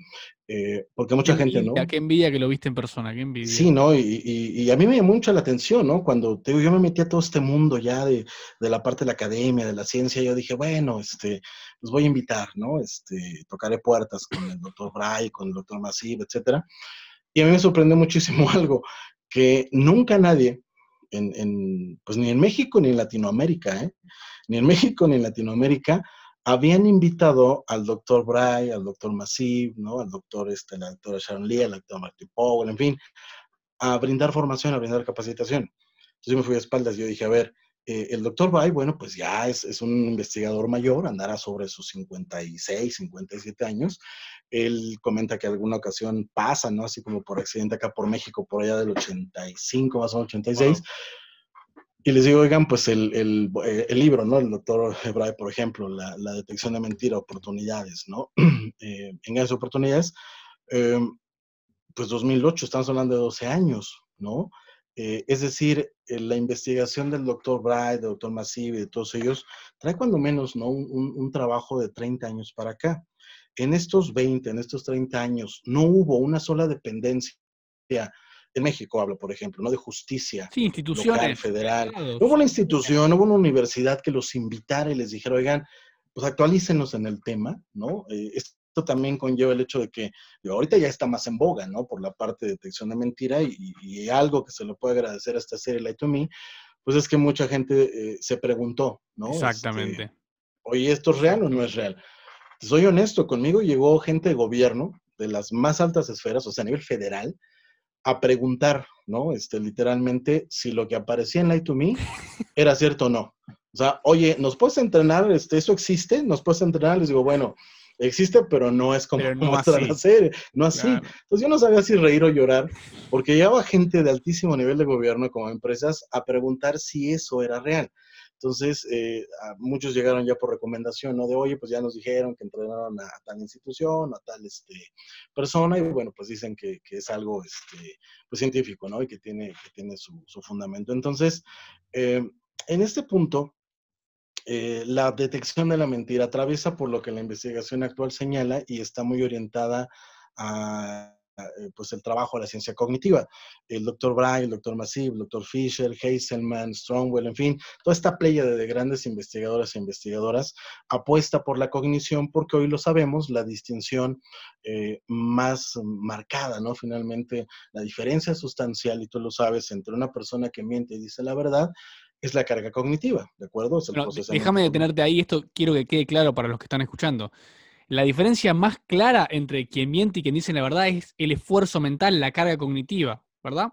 eh, porque mucha qué gente, envidia, ¿no? Qué envidia que lo viste en persona, qué envidia. Sí, ¿no? Y, y, y, a mí me llamó mucho la atención, ¿no? Cuando te digo, yo me metí a todo este mundo ya de, de, la parte de la academia, de la ciencia, yo dije, bueno, este, los voy a invitar, ¿no? Este, tocaré puertas con el doctor Bray, con el doctor Masib, etcétera. Y a mí me sorprendió muchísimo algo, que nunca nadie, en, en, pues ni en México ni en Latinoamérica, ¿eh? ni en México ni en Latinoamérica, habían invitado al doctor Bray, al doctor Masib, ¿no? al doctor, este, la doctora Sharon Lee, al doctor Martin Powell, en fin, a brindar formación, a brindar capacitación. Entonces yo me fui a espaldas y yo dije, a ver, eh, el doctor Bray, bueno, pues ya es, es, un investigador mayor, andará sobre sus 56, 57 años. Él comenta que alguna ocasión pasa, ¿no? Así como por accidente acá por México, por allá del 85, más o menos 86. Wow. Y les digo, oigan, pues el, el, el libro, ¿no? El doctor Bray, por ejemplo, la, la, detección de mentira, oportunidades, ¿no? eh, engaños oportunidades, eh, pues 2008, estamos hablando de 12 años, ¿no? Eh, es decir, eh, la investigación del doctor Bright, del doctor Massive y de todos ellos, trae cuando menos ¿no? Un, un, un, trabajo de 30 años para acá. En estos 20, en estos 30 años, no hubo una sola dependencia. En México hablo, por ejemplo, ¿no? De justicia sí, instituciones, local, federal. Claro, no hubo una institución, no hubo una universidad que los invitara y les dijera, oigan, pues actualícenos en el tema, ¿no? Eh, esto también conlleva el hecho de que digo, ahorita ya está más en boga, ¿no? Por la parte de detección de mentira y, y algo que se le puede agradecer a esta serie Light to Me, pues es que mucha gente eh, se preguntó, ¿no? Exactamente. Este, Oye, ¿esto es real o no es real? Soy honesto, conmigo llegó gente de gobierno de las más altas esferas, o sea, a nivel federal, a preguntar, ¿no? Este, literalmente, si lo que aparecía en Light to Me era cierto o no. O sea, oye, ¿nos puedes entrenar? Este, ¿Eso existe? ¿Nos puedes entrenar? Les digo, bueno, existe, pero no es como no muestra la serie, no así. Claro. Entonces yo no sabía si reír o llorar, porque llegaba gente de altísimo nivel de gobierno como empresas a preguntar si eso era real. Entonces, eh, muchos llegaron ya por recomendación, ¿no? De, oye, pues ya nos dijeron que entrenaron a, a tal institución, a tal este, persona, y bueno, pues dicen que, que, es algo este, pues científico, ¿no? Y que tiene, que tiene su, su fundamento. Entonces, eh, en este punto, eh, la detección de la mentira atraviesa por lo que la investigación actual señala y está muy orientada a, a pues el trabajo de la ciencia cognitiva. El doctor Bray, el doctor Massive, el doctor Fisher, Heiselman, Strongwell, en fin, toda esta playa de grandes investigadores e investigadoras apuesta por la cognición porque hoy lo sabemos, la distinción eh, más marcada, ¿no? Finalmente, la diferencia sustancial, y tú lo sabes, entre una persona que miente y dice la verdad es la carga cognitiva, ¿de acuerdo? Es déjame detenerte ahí, esto quiero que quede claro para los que están escuchando. La diferencia más clara entre quien miente y quien dice la verdad es el esfuerzo mental, la carga cognitiva, ¿verdad?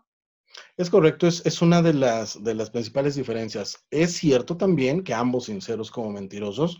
Es correcto, es, es una de las, de las principales diferencias. Es cierto también que ambos sinceros como mentirosos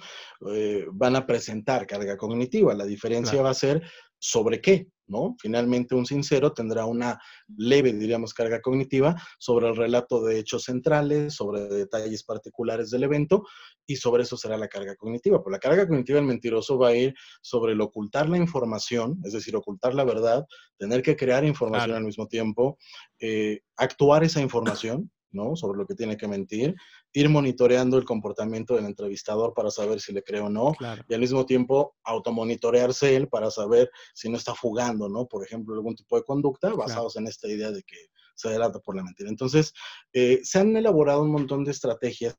eh, van a presentar carga cognitiva. La diferencia claro. va a ser sobre qué, ¿no? Finalmente un sincero tendrá una leve, diríamos, carga cognitiva sobre el relato de hechos centrales, sobre detalles particulares del evento y sobre eso será la carga cognitiva. Por la carga cognitiva del mentiroso va a ir sobre el ocultar la información, es decir, ocultar la verdad, tener que crear información claro. al mismo tiempo, eh, actuar esa información, ¿no? Sobre lo que tiene que mentir, ir monitoreando el comportamiento del entrevistador para saber si le cree o no, claro. y al mismo tiempo automonitorearse él para saber si no está fugando, ¿no? Por ejemplo, algún tipo de conducta basados claro. en esta idea de que se delata por la mentira. Entonces, eh, se han elaborado un montón de estrategias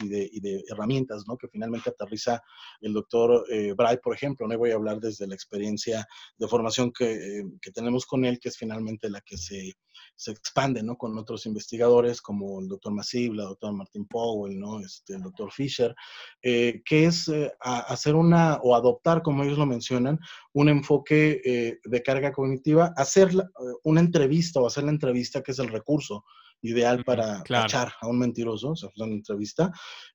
y de, y de, herramientas, ¿no? Que finalmente aterriza el doctor eh, Bright, por ejemplo, ¿no? Voy a hablar desde la experiencia de formación que, eh, que tenemos con él, que es finalmente la que se, se, expande, ¿no? Con otros investigadores como el doctor Massive, la doctora Martin Powell, ¿no? Este, el doctor Fisher, eh, que es hacer una, o adoptar, como ellos lo mencionan, un enfoque de carga cognitiva, hacer la, una entrevista o hacer la entrevista, que es el recurso ideal para claro. echar a un mentiroso, o sea, una entrevista,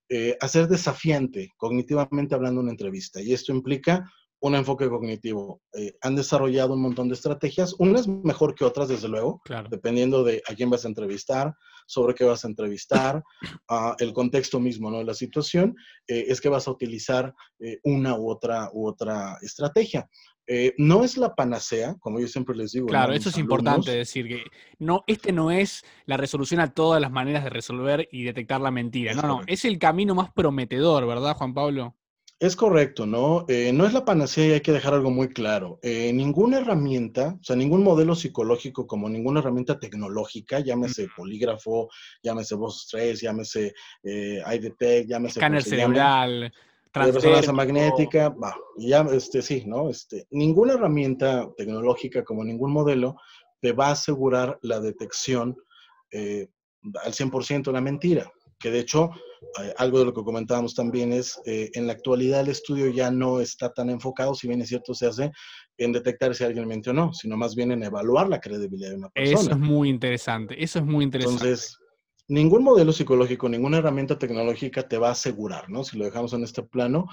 eh, hacer desafiante, cognitivamente hablando, una entrevista. Y esto implica un enfoque cognitivo. Eh, han desarrollado un montón de estrategias, unas mejor que otras, desde luego, dependiendo de a quién vas a entrevistar, sobre qué vas a entrevistar, el contexto mismo, ¿no? La situación, eh, es que vas a utilizar eh, una u otra, u otra estrategia. No es la panacea, como yo siempre les digo. Claro, eso es importante decir, que no, este no es la resolución a todas las maneras de resolver y detectar la mentira. no, no, es el camino más prometedor, ¿verdad, Juan Pablo? Es correcto, ¿no? Eh, no es la panacea y hay que dejar algo muy claro. Eh, ninguna herramienta, o sea, ningún modelo psicológico como ninguna herramienta tecnológica, llámese polígrafo, llámese voz 3, llámese eh, llámese... Escáner cerebral, resonancia magnética, va, ya, este, sí, ¿no? Este, ninguna herramienta tecnológica como ningún modelo te va a asegurar la detección al 100% de la mentira que de hecho, eh, algo de lo que comentábamos también es, eh, en la actualidad el estudio ya no está tan enfocado, si bien es cierto, se hace en detectar si alguien miente o no, sino más bien en evaluar la credibilidad de una persona. Eso es muy interesante, eso es muy interesante. Entonces, ningún modelo psicológico, ninguna herramienta tecnológica te va a asegurar, ¿no? Si lo dejamos en este plano,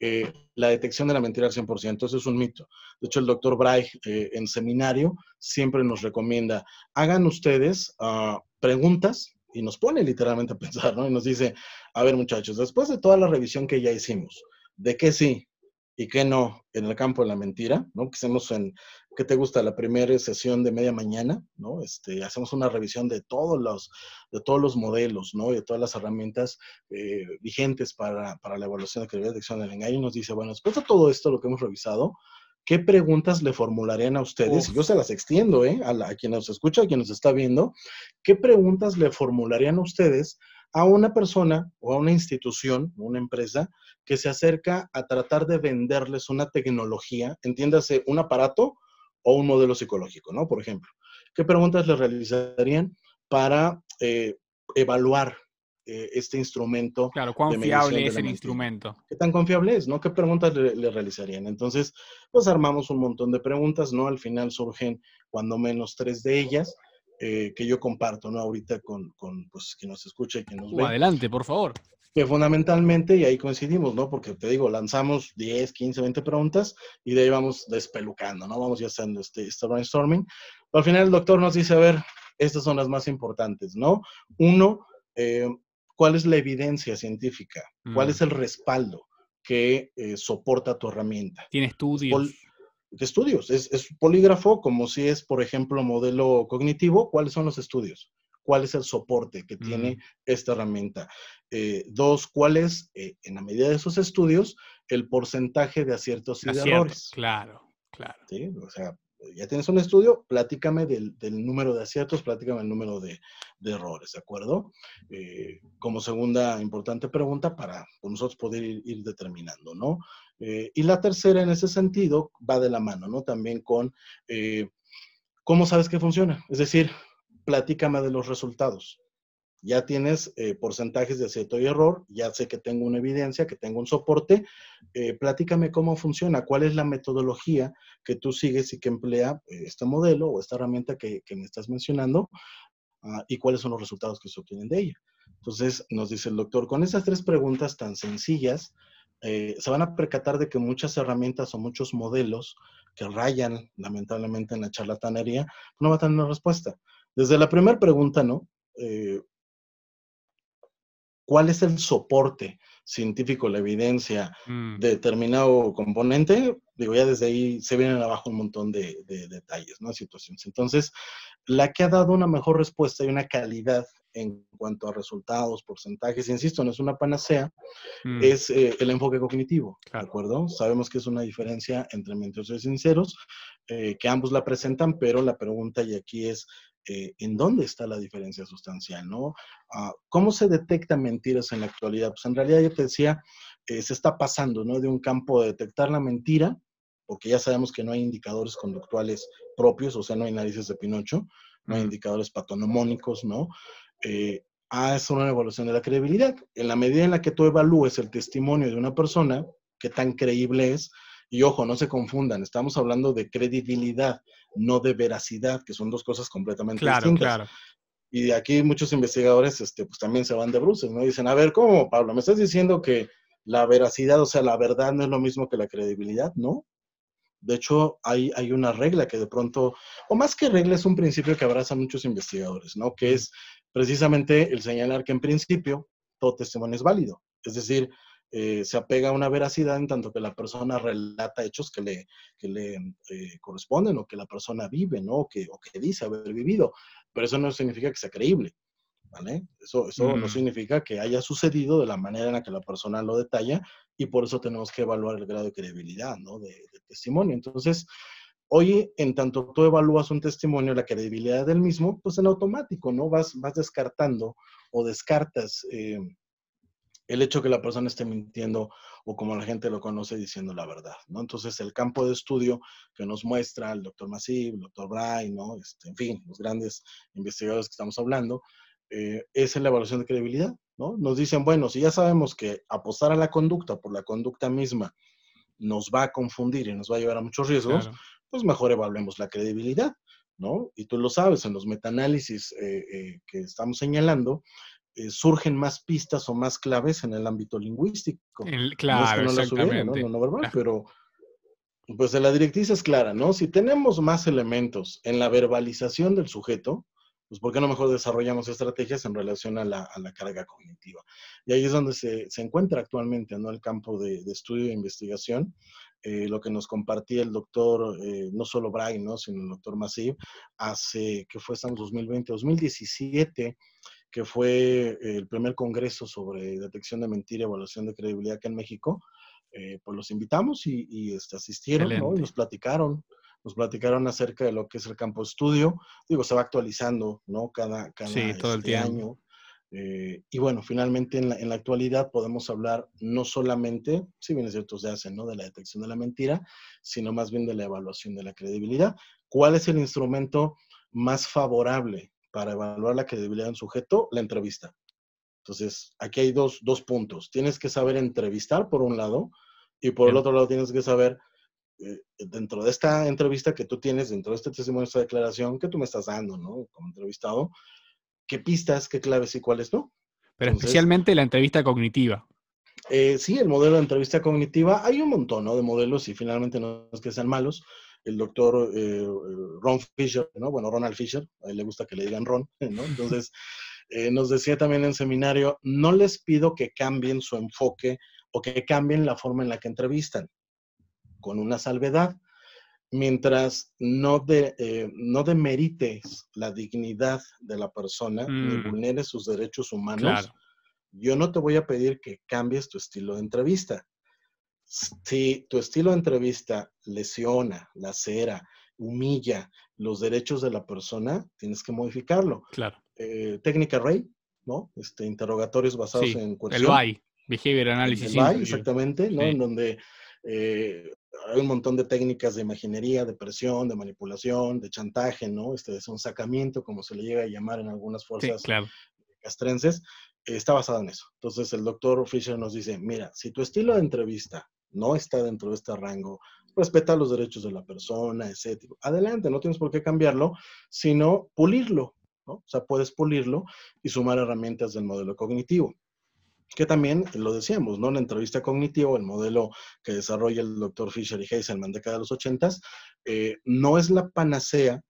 eh, la detección de la mentira al 100%. Eso es un mito. De hecho, el doctor Bray en seminario siempre nos recomienda, hagan ustedes ah, preguntas y nos pone literalmente a pensar, ¿no? Y nos dice, a ver muchachos, después de toda la revisión que ya hicimos, de qué sí y qué no en el campo de la mentira, ¿no? Que hacemos en, ¿qué te gusta? La primera sesión de media mañana, ¿no? Este, hacemos una revisión de todos los, de todos los modelos, ¿no? Y de todas las herramientas eh, vigentes para, para, la evaluación de credibilidad de detección del engaño. Y nos dice, bueno, después de todo esto, lo que hemos revisado, ¿qué preguntas le formularían a ustedes? Y yo se las extiendo, ¿eh? A, quien nos escucha, a quien nos está viendo. ¿Qué preguntas le formularían a ustedes a una persona o a una institución, una empresa, que se acerca a tratar de venderles una tecnología, entiéndase, un aparato o un modelo psicológico, ¿no? Por ejemplo, ¿qué preguntas le realizarían para eh, evaluar eh, este instrumento. Claro, ¿cuán fiable es el instrumento? ¿Qué tan confiable es? ¿no? ¿Qué preguntas le, realizarían? Entonces, pues armamos un montón de preguntas, ¿no? Al final surgen cuando menos tres de ellas. Eh, que yo comparto, ¿no? Ahorita con, con pues, quien nos escucha y quien nos uh, ve. Adelante, por favor. Que fundamentalmente, y ahí coincidimos, ¿no? Porque te digo, lanzamos 10, 15, 20 preguntas y de ahí vamos despelucando, ¿no? Vamos ya haciendo este, este brainstorming. Pero al final el doctor nos dice, a ver, estas son las más importantes, ¿no? Uno, eh, ¿Cuál es la evidencia científica? ¿Cuál es mm. el respaldo que eh, soporta tu herramienta? Tiene estudios. ¿Qué estudios? ¿Es, polígrafo como si es, por ejemplo, modelo cognitivo. ¿Cuáles son los estudios? ¿Cuál es el soporte que tiene esta herramienta? Eh, dos, ¿cuál es, eh, en la medida de esos estudios, el porcentaje de aciertos y de errores? Claro, claro. ¿Sí? O sea, ya tienes un estudio, platícame del, número de aciertos, platícame el número de, errores, ¿de acuerdo? Eh, como segunda importante pregunta para nosotros poder ir, determinando, ¿no? Eh, y la tercera en ese sentido va de la mano, ¿no? También con eh, cómo sabes que funciona. Es decir, platícame de los resultados ya tienes eh, porcentajes de acierto y error, ya sé que tengo una evidencia, que tengo un soporte, eh, platícame cómo funciona, cuál es la metodología que tú sigues y que emplea eh, este modelo o esta herramienta que, me estás mencionando ah, y cuáles son los resultados que se obtienen de ella. Entonces, nos dice el doctor, con esas tres preguntas tan sencillas, se van a percatar de que muchas herramientas o muchos modelos que rayan lamentablemente en la charlatanería, no van a tener una respuesta. Desde la primera pregunta, ¿no? Cuál es el soporte científico, la evidencia mm. de determinado componente, digo, ya desde ahí se vienen abajo un montón de, detalles, ¿no? Situaciones. Entonces, la que ha dado una mejor respuesta y una calidad en cuanto a resultados, porcentajes, insisto, no es una panacea, mm. es eh, el enfoque cognitivo, ¿de acuerdo? Sabemos que es una diferencia entre mentirosos y sinceros, eh, que ambos la presentan, pero la pregunta y aquí es, eh, en dónde está la diferencia sustancial, ¿no? Ah, ¿Cómo se detectan mentiras en la actualidad? Pues en realidad yo te decía, se está pasando, ¿no? De un campo de detectar la mentira, porque ya sabemos que no hay indicadores conductuales propios, o sea, no hay narices de Pinocho, no hay indicadores patonomónicos, ¿no? Eh, a es una evaluación de la credibilidad. En la medida en la que tú evalúes el testimonio de una persona, qué tan creíble es, y ojo, no se confundan, estamos hablando de credibilidad, no de veracidad, que son dos cosas completamente distintas. Claro. Y de aquí muchos investigadores este, pues también se van de bruces, ¿no? Dicen, a ver, ¿cómo, Pablo? ¿Me estás diciendo que la veracidad, o sea, la verdad no es lo mismo que la credibilidad? No, De hecho, hay, hay una regla que de pronto, o más que regla, es un principio que abrazan muchos investigadores, ¿no? Que es precisamente el señalar que en principio todo testimonio es válido. Es decir, eh, se apega a una veracidad en tanto que la persona relata hechos que le, que le eh, corresponden o que la persona vive, ¿no? Que, o que dice haber vivido. Pero eso no significa que sea creíble, ¿vale? Eso, eso no significa que haya sucedido de la manera en la que la persona lo detalla y por eso tenemos que evaluar el grado de credibilidad, ¿no? De, testimonio. Entonces, hoy, en tanto tú evalúas un testimonio, la credibilidad del mismo, pues en automático, ¿no? Vas, vas descartando o descartas eh, el hecho que la persona esté mintiendo o como la gente lo conoce diciendo la verdad, ¿no? Entonces, el campo de estudio que nos muestra el doctor Masip, el doctor Bray, ¿no? Este, en fin, los grandes investigadores que estamos hablando, eh, es la evaluación de credibilidad, ¿no? Nos dicen, bueno, si ya sabemos que apostar a la conducta por la conducta misma nos va a confundir y nos va a llevar a muchos riesgos, pues mejor evaluemos la credibilidad, ¿no? Y tú lo sabes, en los metaanálisis eh, eh, que estamos señalando, eh, surgen más pistas o más claves en el ámbito lingüístico. claro, no exactamente. ¿no? verbal, pero pues la directriz es clara, ¿no? Si tenemos más elementos en la verbalización del sujeto, pues ¿por qué no mejor desarrollamos estrategias en relación a la, carga cognitiva? Y ahí es donde se, encuentra actualmente, ¿no? El campo de, estudio e investigación. Eh, lo que nos compartía el doctor, eh, no solo Brian, ¿no? sino el doctor Masip, hace, que fue en 2020, 2017, que fue el primer congreso sobre detección de mentira y evaluación de credibilidad acá en México, eh, pues los invitamos y, este, asistieron ¿no? y nos platicaron, nos platicaron acerca de lo que es el campo de estudio. Digo, se va actualizando, ¿no? Cada, cada sí, todo el este año. Eh, y bueno, finalmente en la, en la, actualidad podemos hablar no solamente, si bien es cierto, se hace, ¿no? De la detección de la mentira, sino más bien de la evaluación de la credibilidad. ¿Cuál es el instrumento más favorable para evaluar la credibilidad de un sujeto, la entrevista. Entonces, aquí hay dos, puntos. Tienes que saber entrevistar por un lado y por el otro lado tienes que saber, eh, dentro de esta entrevista que tú tienes, dentro de este testimonio, esta declaración que tú me estás dando, ¿no? Como entrevistado, qué pistas, qué claves y cuáles no. Pero especialmente la entrevista cognitiva. Eh, sí, el modelo de entrevista cognitiva, hay un montón ¿no? de modelos y finalmente no es que sean malos, el doctor eh, Ron Fisher, ¿no? Bueno, Ronald Fisher, a él le gusta que le digan Ron, ¿no? Entonces, eh, nos decía también en seminario, no les pido que cambien su enfoque o que cambien la forma en la que entrevistan, con una salvedad. Mientras no, de, eh, no demerites la dignidad de la persona ni mm. vulneres sus derechos humanos, yo no te voy a pedir que cambies tu estilo de entrevista si tu estilo de entrevista lesiona, lacera, humilla los derechos de la persona, tienes que modificarlo. Claro. Eh, técnica Ray, ¿no? Este, interrogatorios basados en cuestión. El BAI, Behavior Analysis. El BAI, exactamente, ¿no? En donde eh, hay un montón de técnicas de imaginería, de presión, de manipulación, de chantaje, ¿no? Este es un sacamiento, como se le llega a llamar en algunas fuerzas castrenses, está basado en eso. Entonces el doctor Fisher nos dice, mira, si tu estilo de entrevista no está dentro de este rango, respeta los derechos de la persona, etc. Adelante, no tienes por qué cambiarlo, sino pulirlo, ¿no? O sea, puedes pulirlo y sumar herramientas del modelo cognitivo. Que también lo decíamos, ¿no? La entrevista cognitiva, el modelo que desarrolla el doctor Fisher y Heiselman de cada los ochentas, eh, no es la panacea,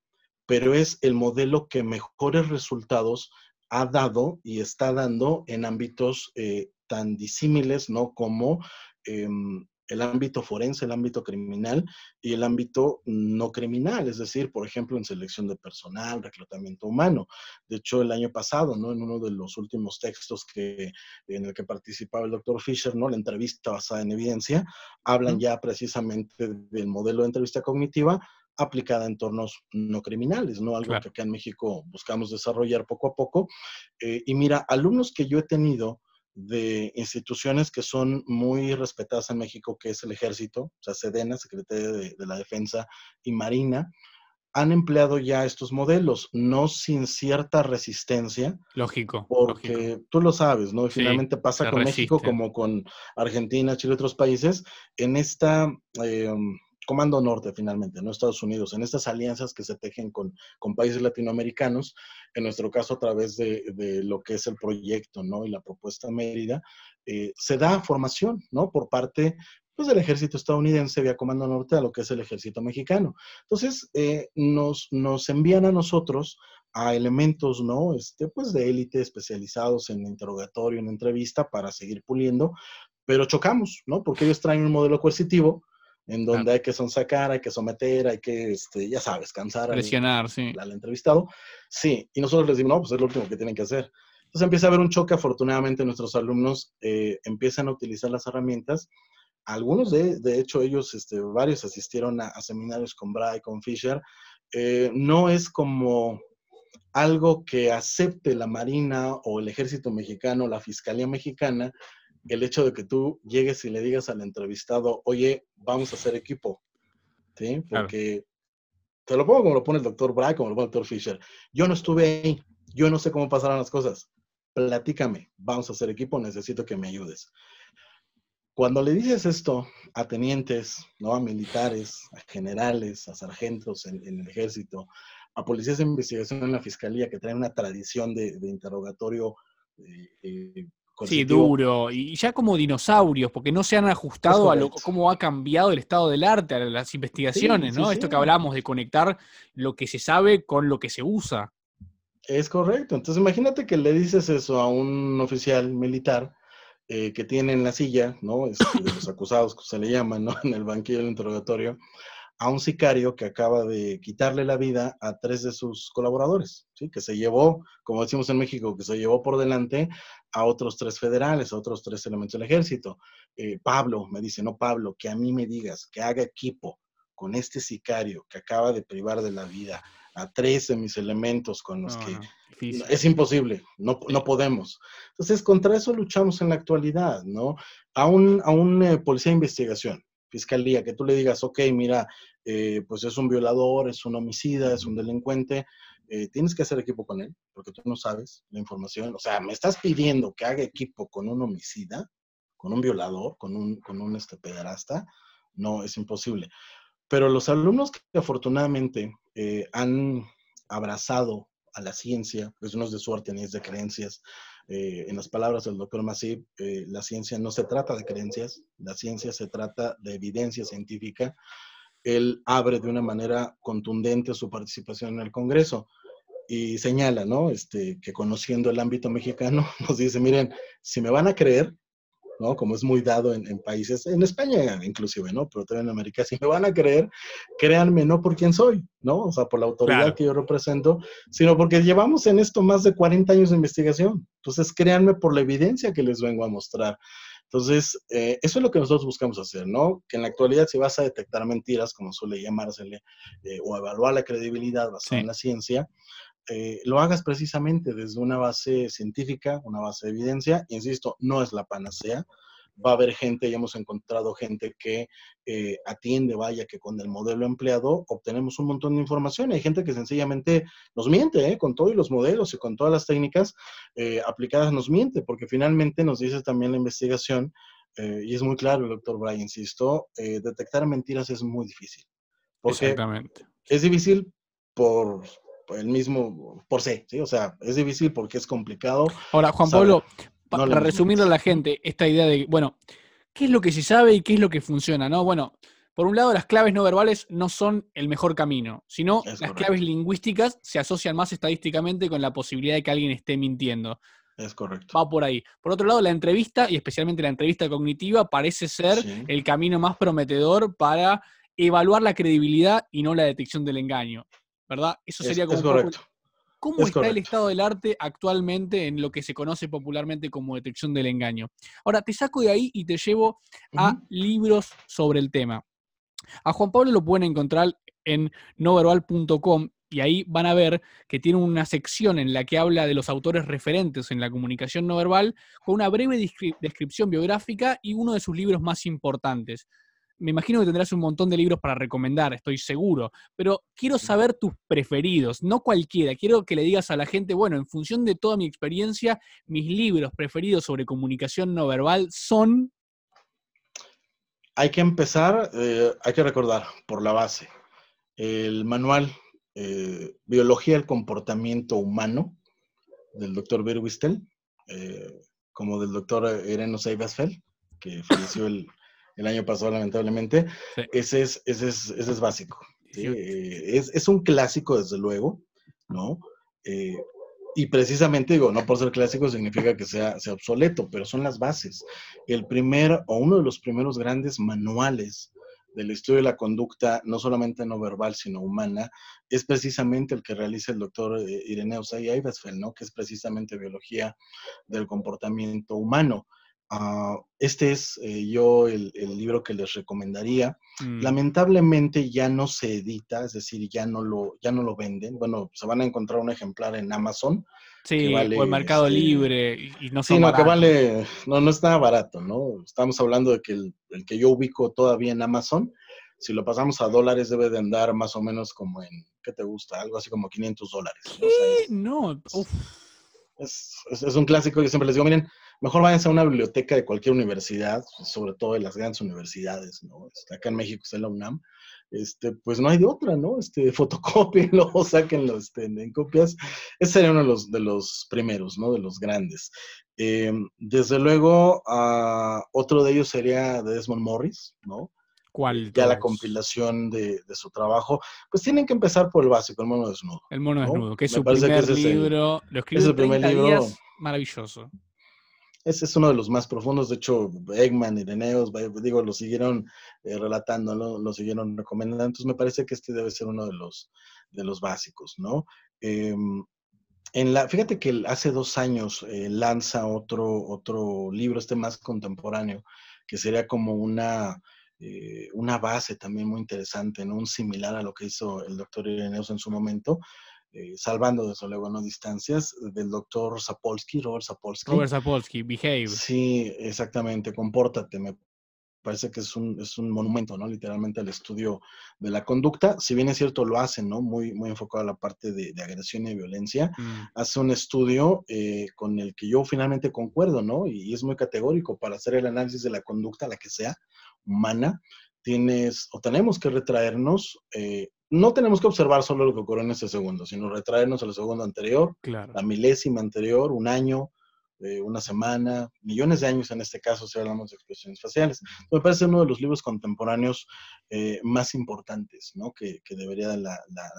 pero es el modelo que mejores resultados ha dado y está dando en ámbitos eh, tan disímiles, ¿no? Como em, el ámbito forense, el ámbito criminal y el ámbito no criminal, es decir, por ejemplo, en selección de personal, reclutamiento humano. De hecho, el año pasado, ¿no? En uno de los últimos textos que, en el que participaba el doctor Fisher, ¿no? La entrevista basada en evidencia, hablan ya precisamente del modelo de entrevista cognitiva aplicada en entornos no criminales, ¿no? Algo que acá en México buscamos desarrollar poco a poco. Eh, y mira, alumnos que yo he tenido, de instituciones que son muy respetadas en México, que es el Ejército, o sea, Sedena, Secretaría de, la Defensa y Marina, han empleado ya estos modelos, no sin cierta resistencia. Lógico. Porque tú lo sabes, ¿no? finalmente pasa con México como con Argentina, Chile y otros países, en esta em, Comando Norte finalmente, no Estados Unidos, en estas alianzas que se tejen con, países latinoamericanos, en nuestro caso a través de, lo que es el proyecto ¿no? y la propuesta Mérida, eh, se da formación ¿no? por parte pues del ejército estadounidense vía Comando Norte a lo que es el ejército mexicano. Entonces, eh, nos, nos envían a nosotros a elementos, ¿no? Este, pues de élite especializados en interrogatorio, en entrevista, para seguir puliendo, pero chocamos, ¿no? Porque ellos traen un modelo coercitivo en donde hay que sonsacar, hay que someter, hay que, este, ya sabes, cansar Presionar, sí. al entrevistado. Sí, y nosotros les decimos, no, pues es lo último que tienen que hacer. Entonces empieza a haber un choque, afortunadamente nuestros alumnos eh, empiezan a utilizar las herramientas. Algunos de, de hecho, ellos, este, varios asistieron a, seminarios con Bray, con Fisher. Eh, no es como algo que acepte la Marina o el Ejército Mexicano, la Fiscalía Mexicana, el hecho de que tú llegues y le digas al entrevistado, oye, vamos a hacer equipo. ¿Sí? Porque te lo pongo como lo pone el doctor Bray, como lo pone el doctor Fisher. Yo no estuve ahí, yo no sé cómo pasaron las cosas. Platícame, vamos a hacer equipo, necesito que me ayudes. Cuando le dices esto a tenientes, ¿no? a militares, a generales, a sargentos en, el ejército, a policías de investigación en la fiscalía que traen una tradición de, interrogatorio eh, eh, Sí, duro. Y ya como dinosaurios, porque no se han ajustado a lo, cómo ha cambiado el estado del arte, a las investigaciones, ¿no? Esto que hablamos de conectar lo que se sabe con lo que se usa. Es correcto. Entonces imagínate que le dices eso a un oficial militar eh, que tiene en la silla, ¿no? Este, de los acusados, que se le llaman, ¿no? En el banquillo del interrogatorio, a un sicario que acaba de quitarle la vida a tres de sus colaboradores, ¿sí? que se llevó, como decimos en México, que se llevó por delante a otros tres federales, a otros tres elementos del ejército. Eh, Pablo me dice, no Pablo, que a mí me digas, que haga equipo con este sicario que acaba de privar de la vida a tres de mis elementos con los que es imposible, no, no, podemos. Entonces, contra eso luchamos en la actualidad, ¿no? A un, a un eh, policía de investigación, fiscalía, que tú le digas, ok, mira, eh, pues es un violador, es un homicida, es un delincuente, eh, tienes que hacer equipo con él, porque tú no sabes la información. O sea, me estás pidiendo que haga equipo con un homicida, con un violador, con un, con un este. No, es imposible. Pero los alumnos que afortunadamente eh, han abrazado a la ciencia, pues no es de suerte ni es de creencias, en las palabras del doctor Masip, la ciencia no se trata de creencias, la ciencia se trata de evidencia científica. Él abre de una manera contundente su participación en el Congreso y señala, ¿no? Este, que conociendo el ámbito mexicano, nos dice, miren, si me van a creer, ¿no? Como es muy dado en, países, en España inclusive, ¿no? Pero también en América, si me van a creer, créanme no por quién soy, ¿no? O sea, por la autoridad que yo represento, sino porque llevamos en esto más de 40 años de investigación. Entonces, créanme por la evidencia que les vengo a mostrar. Entonces, eh, eso es lo que nosotros buscamos hacer, ¿no? Que en la actualidad si vas a detectar mentiras, como suele llamársele, eh, o evaluar la credibilidad basada en la ciencia, eh, lo hagas precisamente desde una base científica, una base de evidencia. Insisto, no es la panacea. Va a haber gente, y hemos encontrado gente que eh, atiende, vaya, que con el modelo empleado obtenemos un montón de información. Hay gente que sencillamente nos miente, ¿eh? con todos los modelos y con todas las técnicas aplicadas nos miente, porque finalmente nos dice también la investigación, y es muy claro, el doctor Brian insisto, detectar mentiras es muy difícil. Exactamente. Es difícil por el mismo por sí, ¿sí? O sea, es difícil porque es complicado. Ahora, Juan Pablo, para resumirlo a la gente, esta idea de, bueno, ¿qué es lo que se sabe y qué es lo que funciona? ¿no? Bueno, por un lado, las claves no verbales no son el mejor camino, sino las claves lingüísticas se asocian más estadísticamente con la posibilidad de que alguien esté mintiendo. Es correcto. Va por ahí. Por otro lado, la entrevista, y especialmente la entrevista cognitiva, parece ser el camino más prometedor para evaluar la credibilidad y no la detección del engaño. ¿verdad? Eso sería como... correcto. ¿Cómo está el estado del arte actualmente en lo que se conoce popularmente como detección del engaño? Ahora, te saco de ahí y te llevo a libros sobre el tema. A Juan Pablo lo pueden encontrar en noverbal.com y ahí van a ver que tiene una sección en la que habla de los autores referentes en la comunicación no verbal con una breve descripción biográfica y uno de sus libros más importantes me imagino que tendrás un montón de libros para recomendar, estoy seguro, pero quiero saber tus preferidos, no cualquiera. Quiero que le digas a la gente, bueno, en función de toda mi experiencia, mis libros preferidos sobre comunicación no verbal son... Hay que empezar, eh, hay que recordar, por la base, el manual eh, Biología del Comportamiento Humano del doctor Berwistel, eh, como del doctor Ereno Seibasfeld, que falleció el el año pasado, lamentablemente. Ese, es, ese, es, ese es básico. Eh, es, es, un clásico, desde luego, ¿no? Eh, y precisamente digo, no por ser clásico significa que sea, sea obsoleto, pero son las bases. El primer o uno de los primeros grandes manuales del estudio de la conducta, no solamente no verbal, sino humana, es precisamente el que realiza el doctor eh, Ireneo Say ¿no? que es precisamente biología del comportamiento humano. Ah, este es eh, yo el, libro que les recomendaría. Mm. Lamentablemente ya no se edita, es decir, ya no, lo, ya no lo venden. Bueno, se van a encontrar un ejemplar en Amazon. Sí, o en Mercado este, Libre y no Sí, no, que vale, no, no está barato, ¿no? Estamos hablando de que el, el, que yo ubico todavía en Amazon, si lo pasamos a dólares debe de andar más o menos como en, ¿qué te gusta? Algo así como 500 dólares. ¿no? es, es, un clásico, yo siempre les digo, miren, mejor váyanse a una biblioteca de cualquier universidad, sobre todo de las grandes universidades, ¿no? Este, acá en México está la UNAM, este, pues no hay de otra, ¿no? Este, fotocópienlo o sáquenlo este, en copias. Ese sería uno de los, de los primeros, ¿no? De los grandes. Em, desde luego, uh, otro de ellos sería de Desmond Morris, ¿no? ¿Cuál? Ya la compilación de, de, su trabajo. Pues tienen que empezar por el básico, el mono desnudo. El mono desnudo, que es su primer libro. lo escribió es el primer libro. maravilloso ese es uno de los más profundos. De hecho, Eggman y Deneos, digo, lo siguieron eh, relatando, lo siguieron recomendando. Entonces, me parece que este debe ser uno de los, de los básicos, ¿no? Em, en la, fíjate que hace dos años eh, lanza otro, otro libro, este más contemporáneo, que sería como una, eh, una base también muy interesante, ¿no? Un similar a lo que hizo el doctor Ireneus en su momento, eh, salvando desde luego no distancias, del doctor Sapolsky, Robert Sapolsky. Robert Sapolsky, Behave. Sí, exactamente, compórtate, me parece que es un, es un monumento, ¿no? Literalmente al estudio de la conducta. Si bien es cierto, lo hacen, ¿no? Muy, muy enfocado a la parte de, agresión y violencia. Mm. Hace un estudio eh, con el que yo finalmente concuerdo, ¿no? Y, es muy categórico para hacer el análisis de la conducta, la que sea, humana. Tienes o tenemos que retraernos eh, no tenemos que observar solo lo que ocurrió en ese segundo, sino retraernos al segundo anterior, la milésima anterior, un año, eh, una semana, millones de años en este caso, si hablamos de expresiones faciales. Me parece uno de los libros contemporáneos eh, más importantes, ¿no? Que, debería la,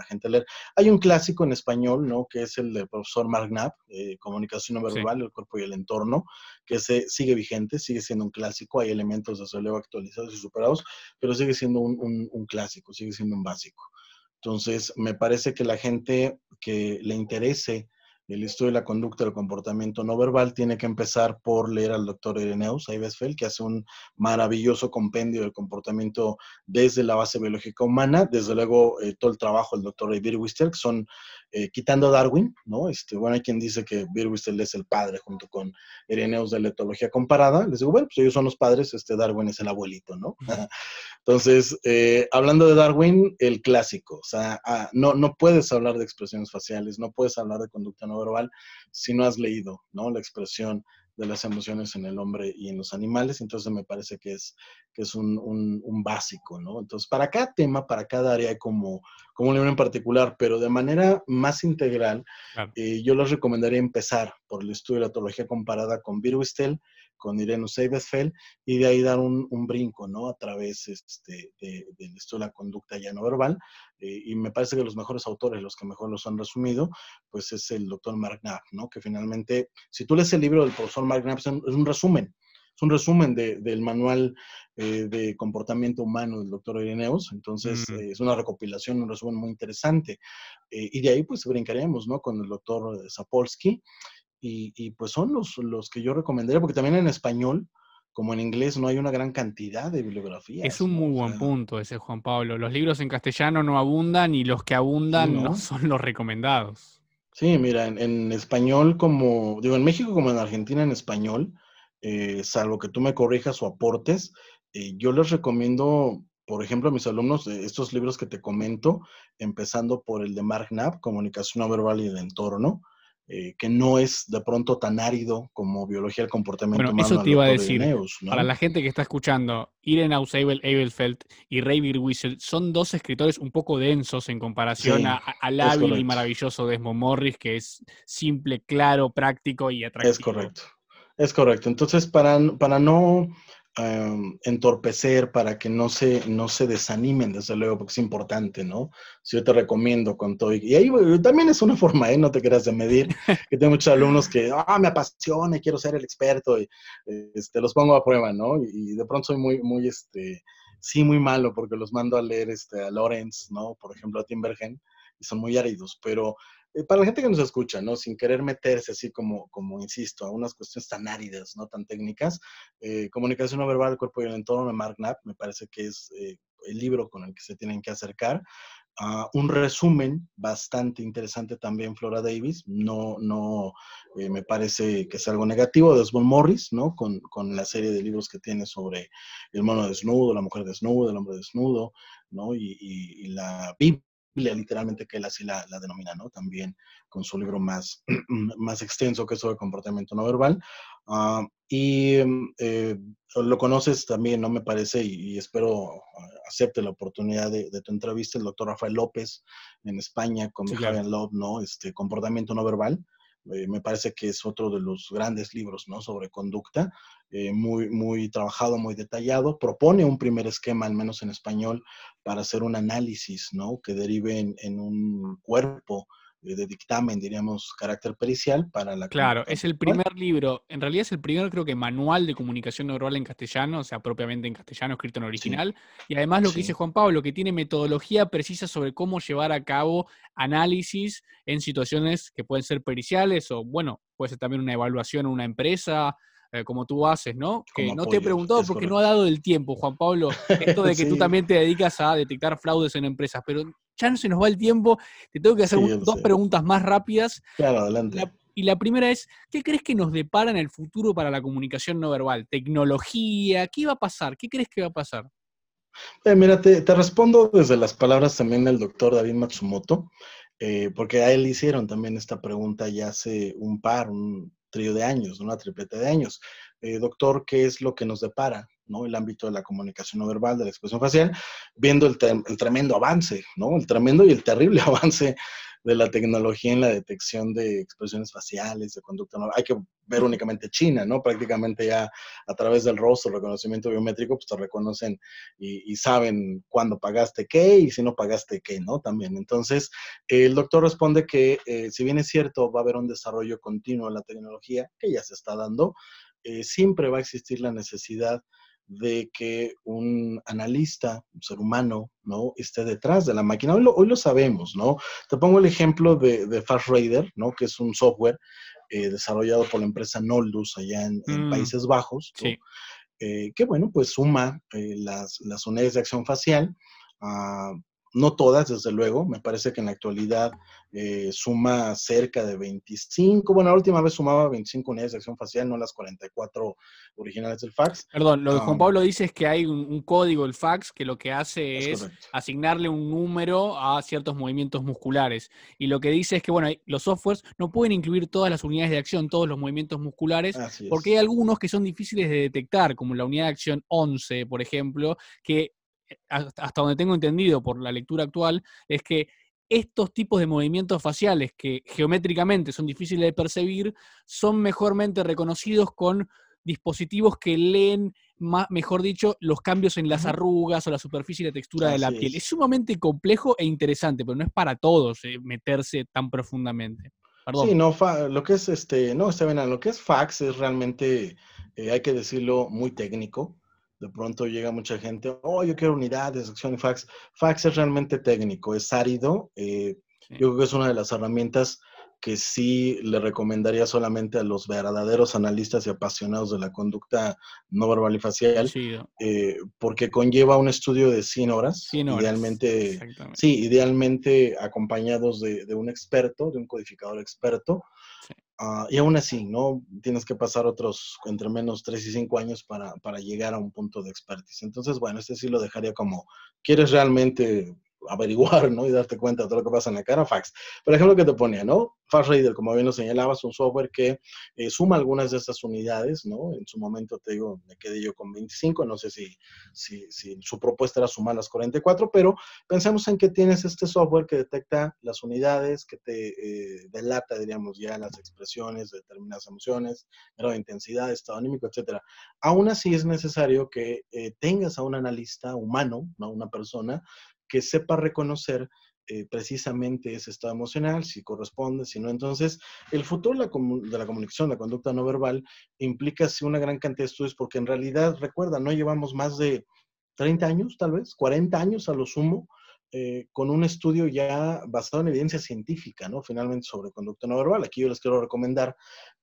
gente leer. Hay un clásico en español, ¿no? Que es el del profesor Mark Knapp, eh, Comunicación no verbal, el cuerpo y el entorno, que se, sigue vigente, sigue siendo un clásico. Hay elementos de luego actualizados y superados, pero sigue siendo un clásico, sigue siendo un básico. Entonces, me parece que la gente que le interese el estudio de la conducta del comportamiento no verbal tiene que empezar por leer al doctor Ireneus Eibesfeld, que hace un maravilloso compendio del comportamiento desde la base biológica humana, desde luego eh, todo el trabajo del doctor Birwister, que son eh, quitando a Darwin, ¿no? Este, bueno, hay quien dice que Birwister es el padre junto con Ireneus de la etología comparada, les digo, bueno, pues ellos son los padres, este Darwin es el abuelito, ¿no? Entonces, eh, hablando de Darwin, el clásico, o sea, ah, no, no puedes hablar de expresiones faciales, no puedes hablar de conducta no verbal si no has leído, ¿no? La expresión de las emociones en el hombre y en los animales, entonces me parece que es, que es un, un, básico, ¿no? Entonces, para cada tema, para cada área hay como, como un libro en particular, pero de manera más integral, eh, yo les recomendaría empezar por el estudio de la etología comparada con Birwistel, con Irene Seibesfeld y de ahí dar un, brinco, ¿no? A través este, de, estudio de la conducta ya no verbal. Eh, y me parece que los mejores autores, los que mejor los han resumido, pues es el doctor Mark Knapp, ¿no? Que finalmente, si tú lees el libro del profesor Mark Knapp, es un, resumen, es un resumen del manual eh, de comportamiento humano del doctor Ireneus, entonces mm. eh, es una recopilación, un resumen muy interesante. y de ahí pues brincaremos, ¿no? Con el doctor Sapolsky y, pues son los, los que yo recomendaría, porque también en español, como en inglés, no hay una gran cantidad de bibliografías. Es un muy buen punto ese, Juan Pablo. Los libros en castellano no abundan y los que abundan no, son los recomendados. Sí, mira, en, español como, digo, en México como en Argentina en español, eh, salvo que tú me corrijas o aportes, eh, yo les recomiendo, por ejemplo, a mis alumnos estos libros que te comento, empezando por el de Mark Knapp, Comunicación no verbal y el entorno, eh, que no es de pronto tan árido como biología del comportamiento bueno, Eso te iba a decir. Para la gente que está escuchando, Irenaus Abel y Ray Birwisel son dos escritores un poco densos en comparación al hábil y maravilloso Desmond Morris, que es simple, claro, práctico y atractivo. Es correcto. Es correcto. Entonces, para, para no entorpecer, para que no se, no se desanimen, desde luego, porque es importante, ¿no? Si yo te recomiendo con todo, y ahí también es una forma, ¿eh? No te quieras de medir, que tengo muchos alumnos que, ah, me apasiona y quiero ser el experto, y este, los pongo a prueba, ¿no? Y, de pronto soy muy, muy, este, sí, muy malo, porque los mando a leer este, a Lorenz, ¿no? Por ejemplo, a Timbergen, y son muy áridos, pero para la gente que nos escucha, ¿no? Sin querer meterse así como, como insisto, a unas cuestiones tan áridas, ¿no? Tan técnicas, eh, Comunicación no verbal, cuerpo y el entorno de Mark Knapp, me parece que es eh, el libro con el que se tienen que acercar. Uh, un resumen bastante interesante también, Flora Davis, no, no me parece que es algo negativo, de Desmond Morris, ¿no? Con, con, la serie de libros que tiene sobre el mono desnudo, la mujer desnuda, el hombre desnudo, ¿no? Y, y la Biblia literalmente que él así la, denomina, ¿no? También con su libro más, más extenso que es sobre comportamiento no verbal. Ah, y eh, lo conoces también, ¿no? Me parece, y, espero ah, acepte la oportunidad de, tu entrevista, el doctor Rafael López en España con sí, Love, ¿no? Este, comportamiento no verbal. Eh, me parece que es otro de los grandes libros ¿no? sobre conducta, eh, muy, muy trabajado, muy detallado. Propone un primer esquema, al menos en español, para hacer un análisis ¿no? que derive en, en un cuerpo de dictamen, diríamos, carácter pericial para la... Claro, es el primer libro, en realidad es el primer, creo que, manual de comunicación neural en castellano, o sea, propiamente en castellano, escrito en original. Y además lo que dice Juan Pablo, que tiene metodología precisa sobre cómo llevar a cabo análisis en situaciones que pueden ser periciales o, bueno, puede ser también una evaluación en una empresa, eh, como tú haces, ¿no? que no te he preguntado porque no ha dado el tiempo, Juan Pablo, esto de que tú también te dedicas a detectar fraudes en empresas, pero ya no se nos va el tiempo, te tengo que hacer dos preguntas más rápidas. Claro, adelante. y la primera es, ¿qué crees que nos depara en el futuro para la comunicación no verbal? ¿Tecnología? ¿Qué va a pasar? ¿Qué crees que va a pasar? Eh, mira, te, respondo desde las palabras también del doctor David Matsumoto, eh, porque a él hicieron también esta pregunta ya hace un par, un trío de años, una triplete de años. Eh, doctor, ¿qué es lo que nos depara ¿no? El ámbito de la comunicación no verbal, de la expresión facial, viendo el, tremendo avance, ¿no? El tremendo y el terrible avance de la tecnología en la detección de expresiones faciales, de conducta no. Hay que ver únicamente China, ¿no? Prácticamente ya a través del rostro, reconocimiento biométrico, pues te reconocen y, saben cuándo pagaste qué y si no pagaste qué, ¿no? También. Entonces, el doctor responde que eh, si bien es cierto, va a haber un desarrollo continuo de la tecnología, que ya se está dando, eh, siempre va a existir la necesidad de que un analista, un ser humano, ¿no? Esté detrás de la máquina. Hoy lo, sabemos, ¿no? Te pongo el ejemplo de, de FastRaider, ¿no? Que es un software eh, desarrollado por la empresa Noldus allá en, mm. Países Bajos, eh, que, bueno, pues suma eh, las, las, unidades de acción facial a no todas, desde luego. Me parece que en la actualidad eh, suma cerca de 25. Bueno, la última vez sumaba 25 unidades de acción facial, no las 44 originales del fax. Perdón, lo que Juan Pablo dice es que hay un, código, el fax, que lo que hace es, asignarle un número a ciertos movimientos musculares. Y lo que dice es que, bueno, los softwares no pueden incluir todas las unidades de acción, todos los movimientos musculares, porque hay algunos que son difíciles de detectar, como la unidad de acción 11, por ejemplo, que hasta donde tengo entendido por la lectura actual, es que estos tipos de movimientos faciales que geométricamente son difíciles de percibir, son mejormente reconocidos con dispositivos que leen, mejor dicho, los cambios en las arrugas o la superficie y la textura de la piel. Es. sumamente complejo e interesante, pero no es para todos eh, meterse tan profundamente. Sí, no, lo que es este, no, está bien, lo que es fax es realmente, eh, hay que decirlo, muy técnico de pronto llega mucha gente, oh, yo quiero unidades, de sección y fax. Fax es realmente técnico, es árido. Eh, yo creo que es una de las herramientas que sí le recomendaría solamente a los verdaderos analistas y apasionados de la conducta no verbal y facial, eh, porque conlleva un estudio de 100 horas, idealmente, sí, idealmente acompañados de, de, un experto, de un codificador experto, Ah, y aún así, ¿no? Tienes que pasar otros entre menos 3 y 5 años para, para, llegar a un punto de expertise. Entonces, bueno, este sí lo dejaría como, ¿quieres realmente averiguar, ¿no? Y darte cuenta de todo lo que pasa en la cara, fax. Por ejemplo, que te ponía, ¿no? Fast Reader, como bien lo señalabas, un software que eh, suma algunas de estas unidades, ¿no? En su momento, te digo, me quedé yo con 25, no sé si, si, si su propuesta era sumar las 44, pero pensemos en que tienes este software que detecta las unidades, que te eh, delata, diríamos, ya las expresiones de determinadas emociones, grado de intensidad, estado anímico, etcétera. Aún así es necesario que eh, tengas a un analista humano, ¿no? Una persona que sepa reconocer eh, precisamente ese estado emocional, si corresponde, si no. Entonces, el futuro de la, comunicación, la conducta no verbal, implica sí, una gran cantidad de estudios, porque en realidad, recuerda, no llevamos más de 30 años, tal vez, 40 años a lo sumo, eh, con un estudio ya basado en evidencia científica, ¿no? Finalmente sobre conducta no verbal. Aquí yo les quiero recomendar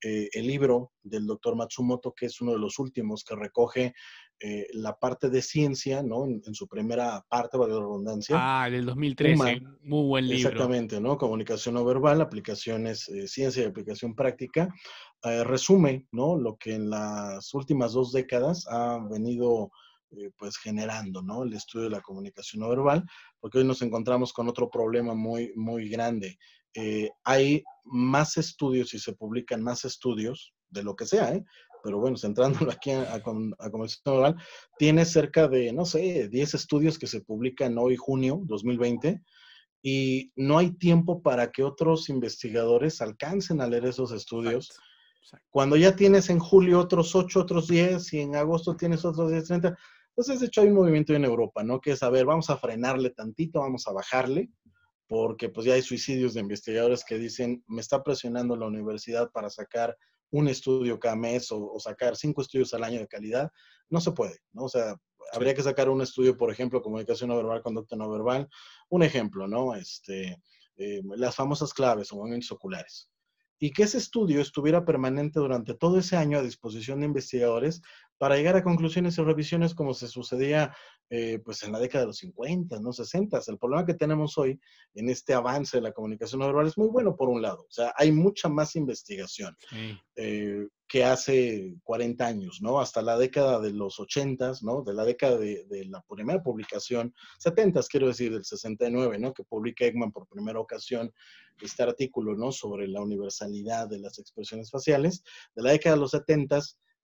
eh, el libro del doctor Matsumoto, que es uno de los últimos que recoge eh, la parte de ciencia, ¿no? En, su primera parte, valga la redundancia. Ah, del 2013, muy buen libro. Exactamente, ¿no? Comunicación no verbal, aplicaciones, ciencia y aplicación práctica. resume, ¿no? Lo que en las últimas dos décadas ha venido eh, pues generando, ¿no? El estudio de la comunicación no verbal, porque hoy nos encontramos con otro problema muy, muy grande. Eh, hay más estudios y se publican más estudios de lo que sea, ¿eh? Pero bueno, centrándolo aquí a, a, comunicación no verbal, tiene cerca de, no sé, 10 estudios que se publican hoy, junio 2020, y no hay tiempo para que otros investigadores alcancen a leer esos estudios. Cuando ya tienes en julio otros 8, otros 10 y en agosto tienes otros 10, 30, entonces, de hecho, hay un movimiento en Europa, ¿no? Que es, a ver, vamos a frenarle tantito, vamos a bajarle, porque pues ya hay suicidios de investigadores que dicen, me está presionando la universidad para sacar un estudio cada mes o, sacar cinco estudios al año de calidad. No se puede, ¿no? O sea, habría que sacar un estudio, por ejemplo, comunicación no verbal, conducta no verbal. Un ejemplo, ¿no? Este, eh, las famosas claves o movimientos oculares y que ese estudio estuviera permanente durante todo ese año a disposición de investigadores para llegar a conclusiones y revisiones como se sucedía eh, pues en la década de los 50, no 60. El problema que tenemos hoy en este avance de la comunicación no verbal es muy bueno por un lado. O sea, hay mucha más investigación eh, que hace 40 años, ¿no? Hasta la década de los 80, ¿no? De la década de, de la primera publicación, 70, quiero decir, del 69, ¿no? Que publica Ekman por primera ocasión este artículo, ¿no? Sobre la universalidad de las expresiones faciales. De la década de los 70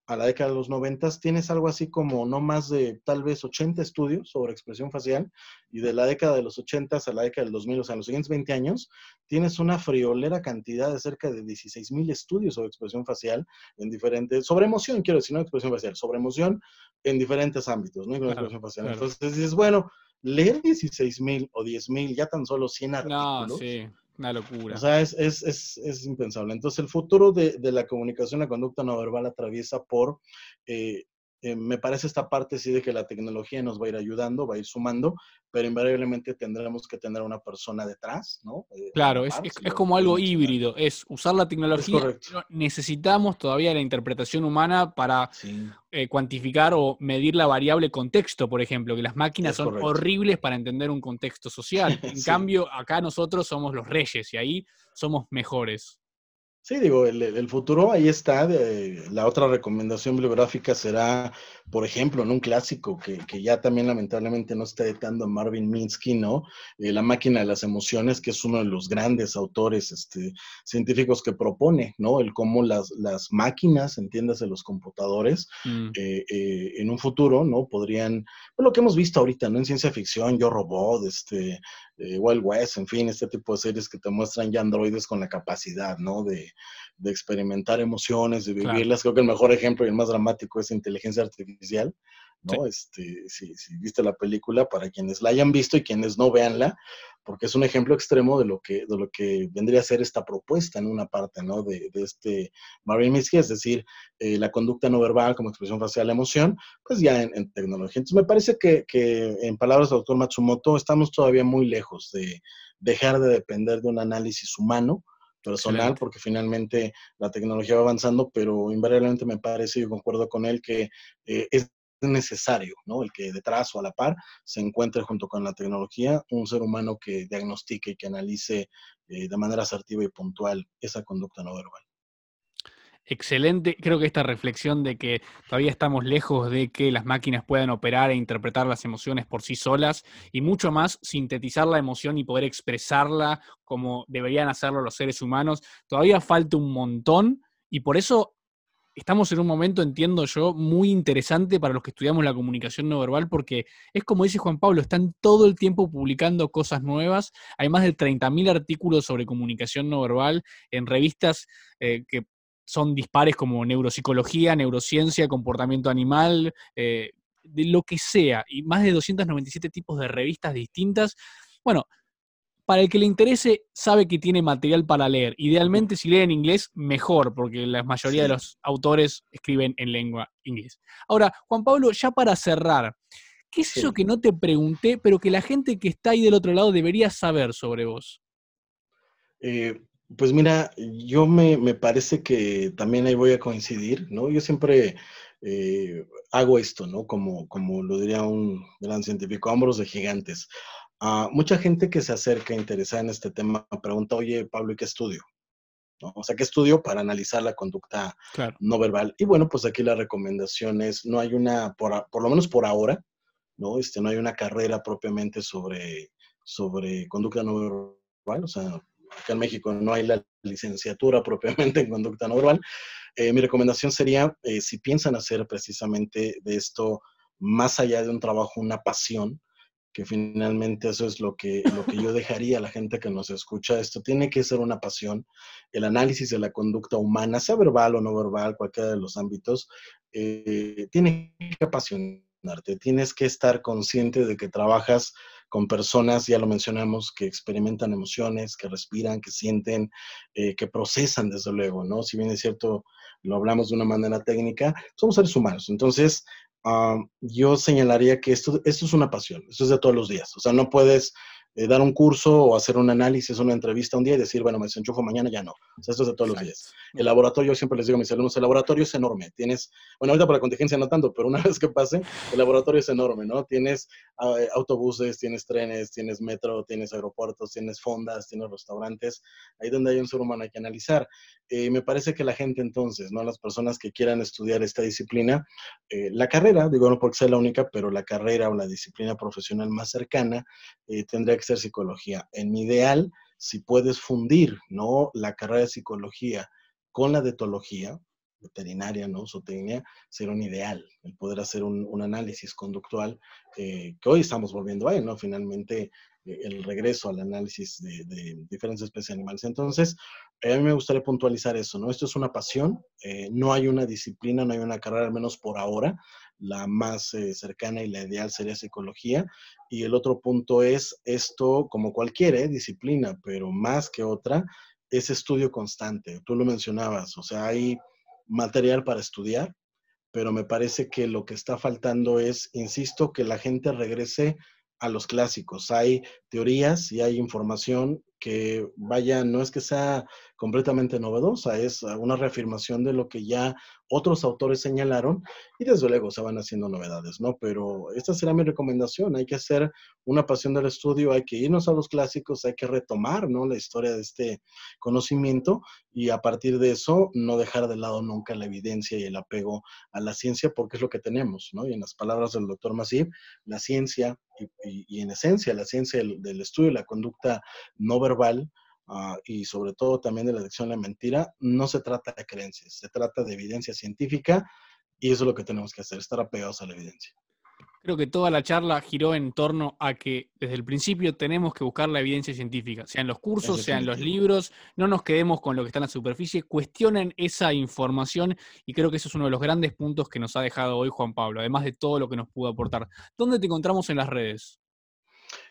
a la década de los 90 tienes algo así como no más de tal vez 80 estudios sobre expresión facial y de la década de los 80 a la década del 2000, o sea, en los siguientes 20 años, tienes una friolera cantidad de cerca de 16 mil estudios sobre expresión facial en diferentes, sobre emoción, quiero decir, no expresión facial, sobre emoción en diferentes ámbitos, ¿no? expresión facial. Entonces dices, bueno, leer 16 mil o 10 mil, ya tan solo 100 artículos. No, sí una locura. O sea, es, es, es, es impensable. Entonces, el futuro de, de, la comunicación, la conducta no verbal atraviesa por eh, eh, me parece esta parte sí de que la tecnología nos va a ir ayudando, va a ir sumando, pero invariablemente tendremos que tener una persona detrás, ¿no? Eh, claro, es, es, como algo híbrido, es usar la tecnología, pero necesitamos todavía la interpretación humana para eh, cuantificar o medir la variable contexto, por ejemplo, que las máquinas son horribles para entender un contexto social. En cambio, acá nosotros somos los reyes y ahí somos mejores. Sí, digo, el, futuro ahí está. la otra recomendación bibliográfica será, por ejemplo, en un clásico que, ya también lamentablemente no está editando Marvin Minsky, ¿no? Eh, la máquina de las emociones, que es uno de los grandes autores este, científicos que propone, ¿no? El cómo las, las máquinas, entiéndase, los computadores, mm. eh, eh, en un futuro, ¿no? Podrían, pues lo que hemos visto ahorita, ¿no? En ciencia ficción, Yo Robot, este, Wild West, en fin, este tipo de series que te muestran ya androides con la capacidad, ¿no? De, de experimentar emociones, de vivirlas. Creo que el mejor ejemplo y el más dramático es inteligencia artificial, ¿no? Este, si, viste la película, para quienes la hayan visto y quienes no veanla, porque es un ejemplo extremo de lo que, de lo que vendría a ser esta propuesta en una parte, ¿no? De, este Marvin Minsky, es decir, eh, la conducta no verbal como expresión facial de emoción, pues ya en, en, tecnología. Entonces me parece que, que, en palabras del doctor Matsumoto, estamos todavía muy lejos de dejar de depender de un análisis humano, personal, porque finalmente la tecnología va avanzando, pero invariablemente me parece, y concuerdo con él, que eh, es necesario, ¿no? El que detrás o a la par se encuentre junto con la tecnología un ser humano que diagnostique y que analice eh, de manera asertiva y puntual esa conducta no verbal. Excelente. Creo que esta reflexión de que todavía estamos lejos de que las máquinas puedan operar e interpretar las emociones por sí solas y mucho más sintetizar la emoción y poder expresarla como deberían hacerlo los seres humanos, todavía falta un montón y por eso estamos en un momento, entiendo yo, muy interesante para los que estudiamos la comunicación no verbal, porque es como dice Juan Pablo, están todo el tiempo publicando cosas nuevas. Hay más de 30.000 artículos sobre comunicación no verbal en revistas eh, que son dispares como neuropsicología, neurociencia, comportamiento animal, eh, de lo que sea, y más de 297 tipos de revistas distintas. Bueno, para el que le interese, sabe que tiene material para leer. Idealmente, si lee en inglés, mejor, porque la mayoría de los autores escriben en lengua inglés. Ahora, Juan Pablo, ya para cerrar, ¿qué es eso que no te pregunté, pero que la gente que está ahí del otro lado debería saber sobre vos? Eh, pues mira, yo me, parece que también ahí voy a coincidir, ¿no? Yo siempre eh, hago esto, ¿no? Como, como lo diría un gran científico, hombros de gigantes. Ah, mucha gente que se acerca interesada en este tema pregunta, oye, Pablo, ¿y qué estudio? ¿No? O sea, ¿qué estudio para analizar la conducta no verbal? Y bueno, pues aquí la recomendación es, no hay una, por, por, lo menos por ahora, ¿no? Este, no hay una carrera propiamente sobre, sobre conducta no verbal, o sea, acá en México no hay la licenciatura propiamente en conducta no verbal, eh, mi recomendación sería, eh, si piensan hacer precisamente de esto, más allá de un trabajo, una pasión, que finalmente eso es lo que, lo que yo dejaría a la gente que nos escucha. Esto tiene que ser una pasión. El análisis de la conducta humana, sea verbal o no verbal, cualquiera de los ámbitos, eh, tiene que apasionarte. Tienes que estar consciente de que trabajas con personas, ya lo mencionamos, que experimentan emociones, que respiran, que sienten, eh, que procesan, desde luego, ¿no? Si bien es cierto, lo hablamos de una manera técnica, somos seres humanos. Entonces, yo señalaría que esto, esto es una pasión, esto es de todos los días. O sea, no puedes eh, dar un curso o hacer un análisis, una entrevista un día y decir, bueno, me desenchufo mañana, ya no. O sea, esto es de todos los días. El laboratorio, yo siempre les digo a mis alumnos, el laboratorio es enorme. Tienes, bueno, ahorita por la contingencia no tanto, pero una vez que pase, el laboratorio es enorme, ¿no? Tienes ah, eh, autobuses, tienes trenes, tienes metro, tienes aeropuertos, tienes fondas, tienes restaurantes. Ahí donde hay un ser humano hay que analizar. Eh, me parece que la gente entonces, ¿no? Las personas que quieran estudiar esta disciplina, la carrera, digo no porque sea la única, pero la carrera o la disciplina profesional más cercana tendría que psicología. En mi ideal, si puedes fundir, ¿no? La carrera de psicología con la de etología, veterinaria, ¿no? Zootecnia, sería un ideal, el poder hacer un, análisis conductual, eh, que hoy estamos volviendo a él, ¿no? Finalmente, eh, el regreso al análisis de, diferentes especies animales. Entonces, a mí me gustaría puntualizar eso, ¿no? Esto es una pasión, eh, no hay una disciplina, no hay una carrera, al menos por ahora, la más cercana y la ideal sería psicología. Y el otro punto es esto, como cualquier disciplina, pero más que otra, es estudio constante. Tú lo mencionabas, o sea, hay material para estudiar, pero me parece que lo que está faltando es, insisto, que la gente regrese a los clásicos. Hay teorías y hay información que, vaya, no es que sea completamente novedosa, es una reafirmación de lo que ya otros autores señalaron y desde luego se van haciendo novedades, ¿no? Pero esta será mi recomendación, hay que hacer una pasión del estudio, hay que irnos a los clásicos, hay que retomar, ¿no? La historia de este conocimiento y a partir de eso no dejar de lado nunca la evidencia y el apego a la ciencia porque es lo que tenemos, ¿no? Y en las palabras del doctor Masip, la ciencia y, en esencia la ciencia del, del estudio de la conducta no verbal, Ah, y sobre todo también de la elección de la mentira, no se trata de creencias, se trata de evidencia científica y eso es lo que tenemos que hacer, estar apegados a la evidencia. Creo que toda la charla giró en torno a que desde el principio tenemos que buscar la evidencia científica, sea en los cursos, sea en los libros, no nos quedemos con lo que está en la superficie, cuestionen esa información y creo que eso es uno de los grandes puntos que nos ha dejado hoy Juan Pablo, además de todo lo que nos pudo aportar. ¿Dónde te encontramos en las redes?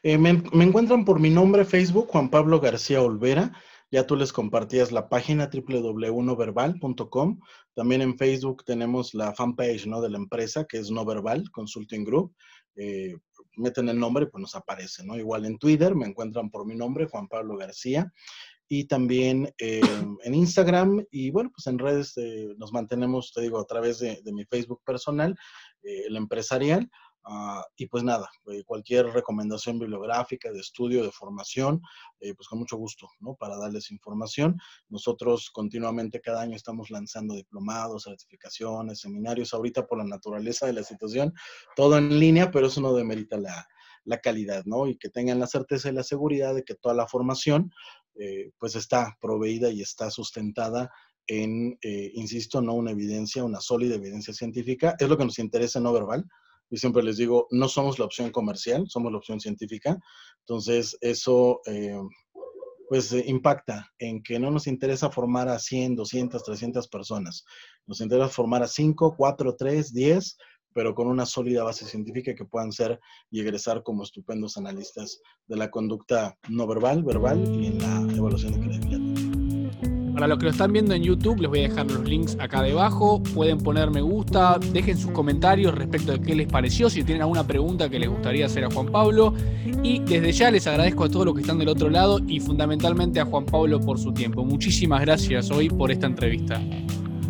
Eh, me, encuentran por mi nombre Facebook, Juan Pablo García Olvera. Ya tú les compartías la página www.noverbal.com. También en Facebook tenemos la fanpage ¿no? de la empresa, que es No Verbal Consulting Group. Eh, meten el nombre, pues nos aparece, ¿no? Igual en Twitter me encuentran por mi nombre, Juan Pablo García. Y también eh, en Instagram y bueno, pues en redes nos mantenemos, te digo, a través de, mi Facebook personal, el empresarial Ah, y pues nada, eh, cualquier recomendación bibliográfica, de estudio, de formación, eh, pues con mucho gusto, ¿no? Para darles información. Nosotros continuamente cada año estamos lanzando diplomados, certificaciones, seminarios, ahorita por la naturaleza de la situación, todo en línea, pero eso no demerita la, la calidad, ¿no? Y que tengan la certeza y la seguridad de que toda la formación, eh, pues está proveída y está sustentada en, insisto, no una evidencia, una sólida evidencia científica. Es lo que nos interesa no verbal y siempre les digo, no somos la opción comercial, somos la opción científica. Entonces, eso eh, pues eh, impacta en que no nos interesa formar a 100, 200, 300 personas. Nos interesa formar a 5, 4, 3, 10, pero con una sólida base científica que puedan ser y egresar como estupendos analistas de la conducta no verbal, verbal y en la evaluación de credibilidad. Para los que lo están viendo en YouTube, les voy a dejar los links acá debajo. Pueden poner me gusta, dejen sus comentarios respecto de qué les pareció, si tienen alguna pregunta que les gustaría hacer a Juan Pablo. Y desde ya les agradezco a todos los que están del otro lado y fundamentalmente a Juan Pablo por su tiempo. Muchísimas gracias hoy por esta entrevista.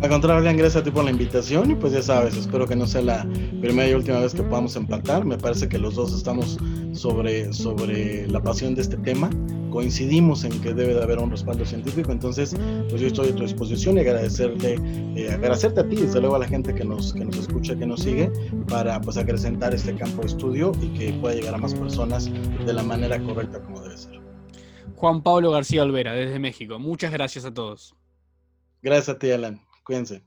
Al contrario, gracias a ti por la invitación y pues ya sabes, espero que no sea la primera y última vez que podamos empatar. Me parece que los dos estamos sobre, sobre la pasión de este tema. Coincidimos en que debe de haber un respaldo científico, entonces pues yo estoy a tu disposición y agradecerte, eh, agradecerte a ti, desde luego a la gente que nos, que nos escucha, que nos sigue, para pues acrecentar este campo de estudio y que pueda llegar a más personas de la manera correcta como debe ser. Juan Pablo García Olvera, desde México. Muchas gracias a todos. Gracias a ti, Alan. Cuídense.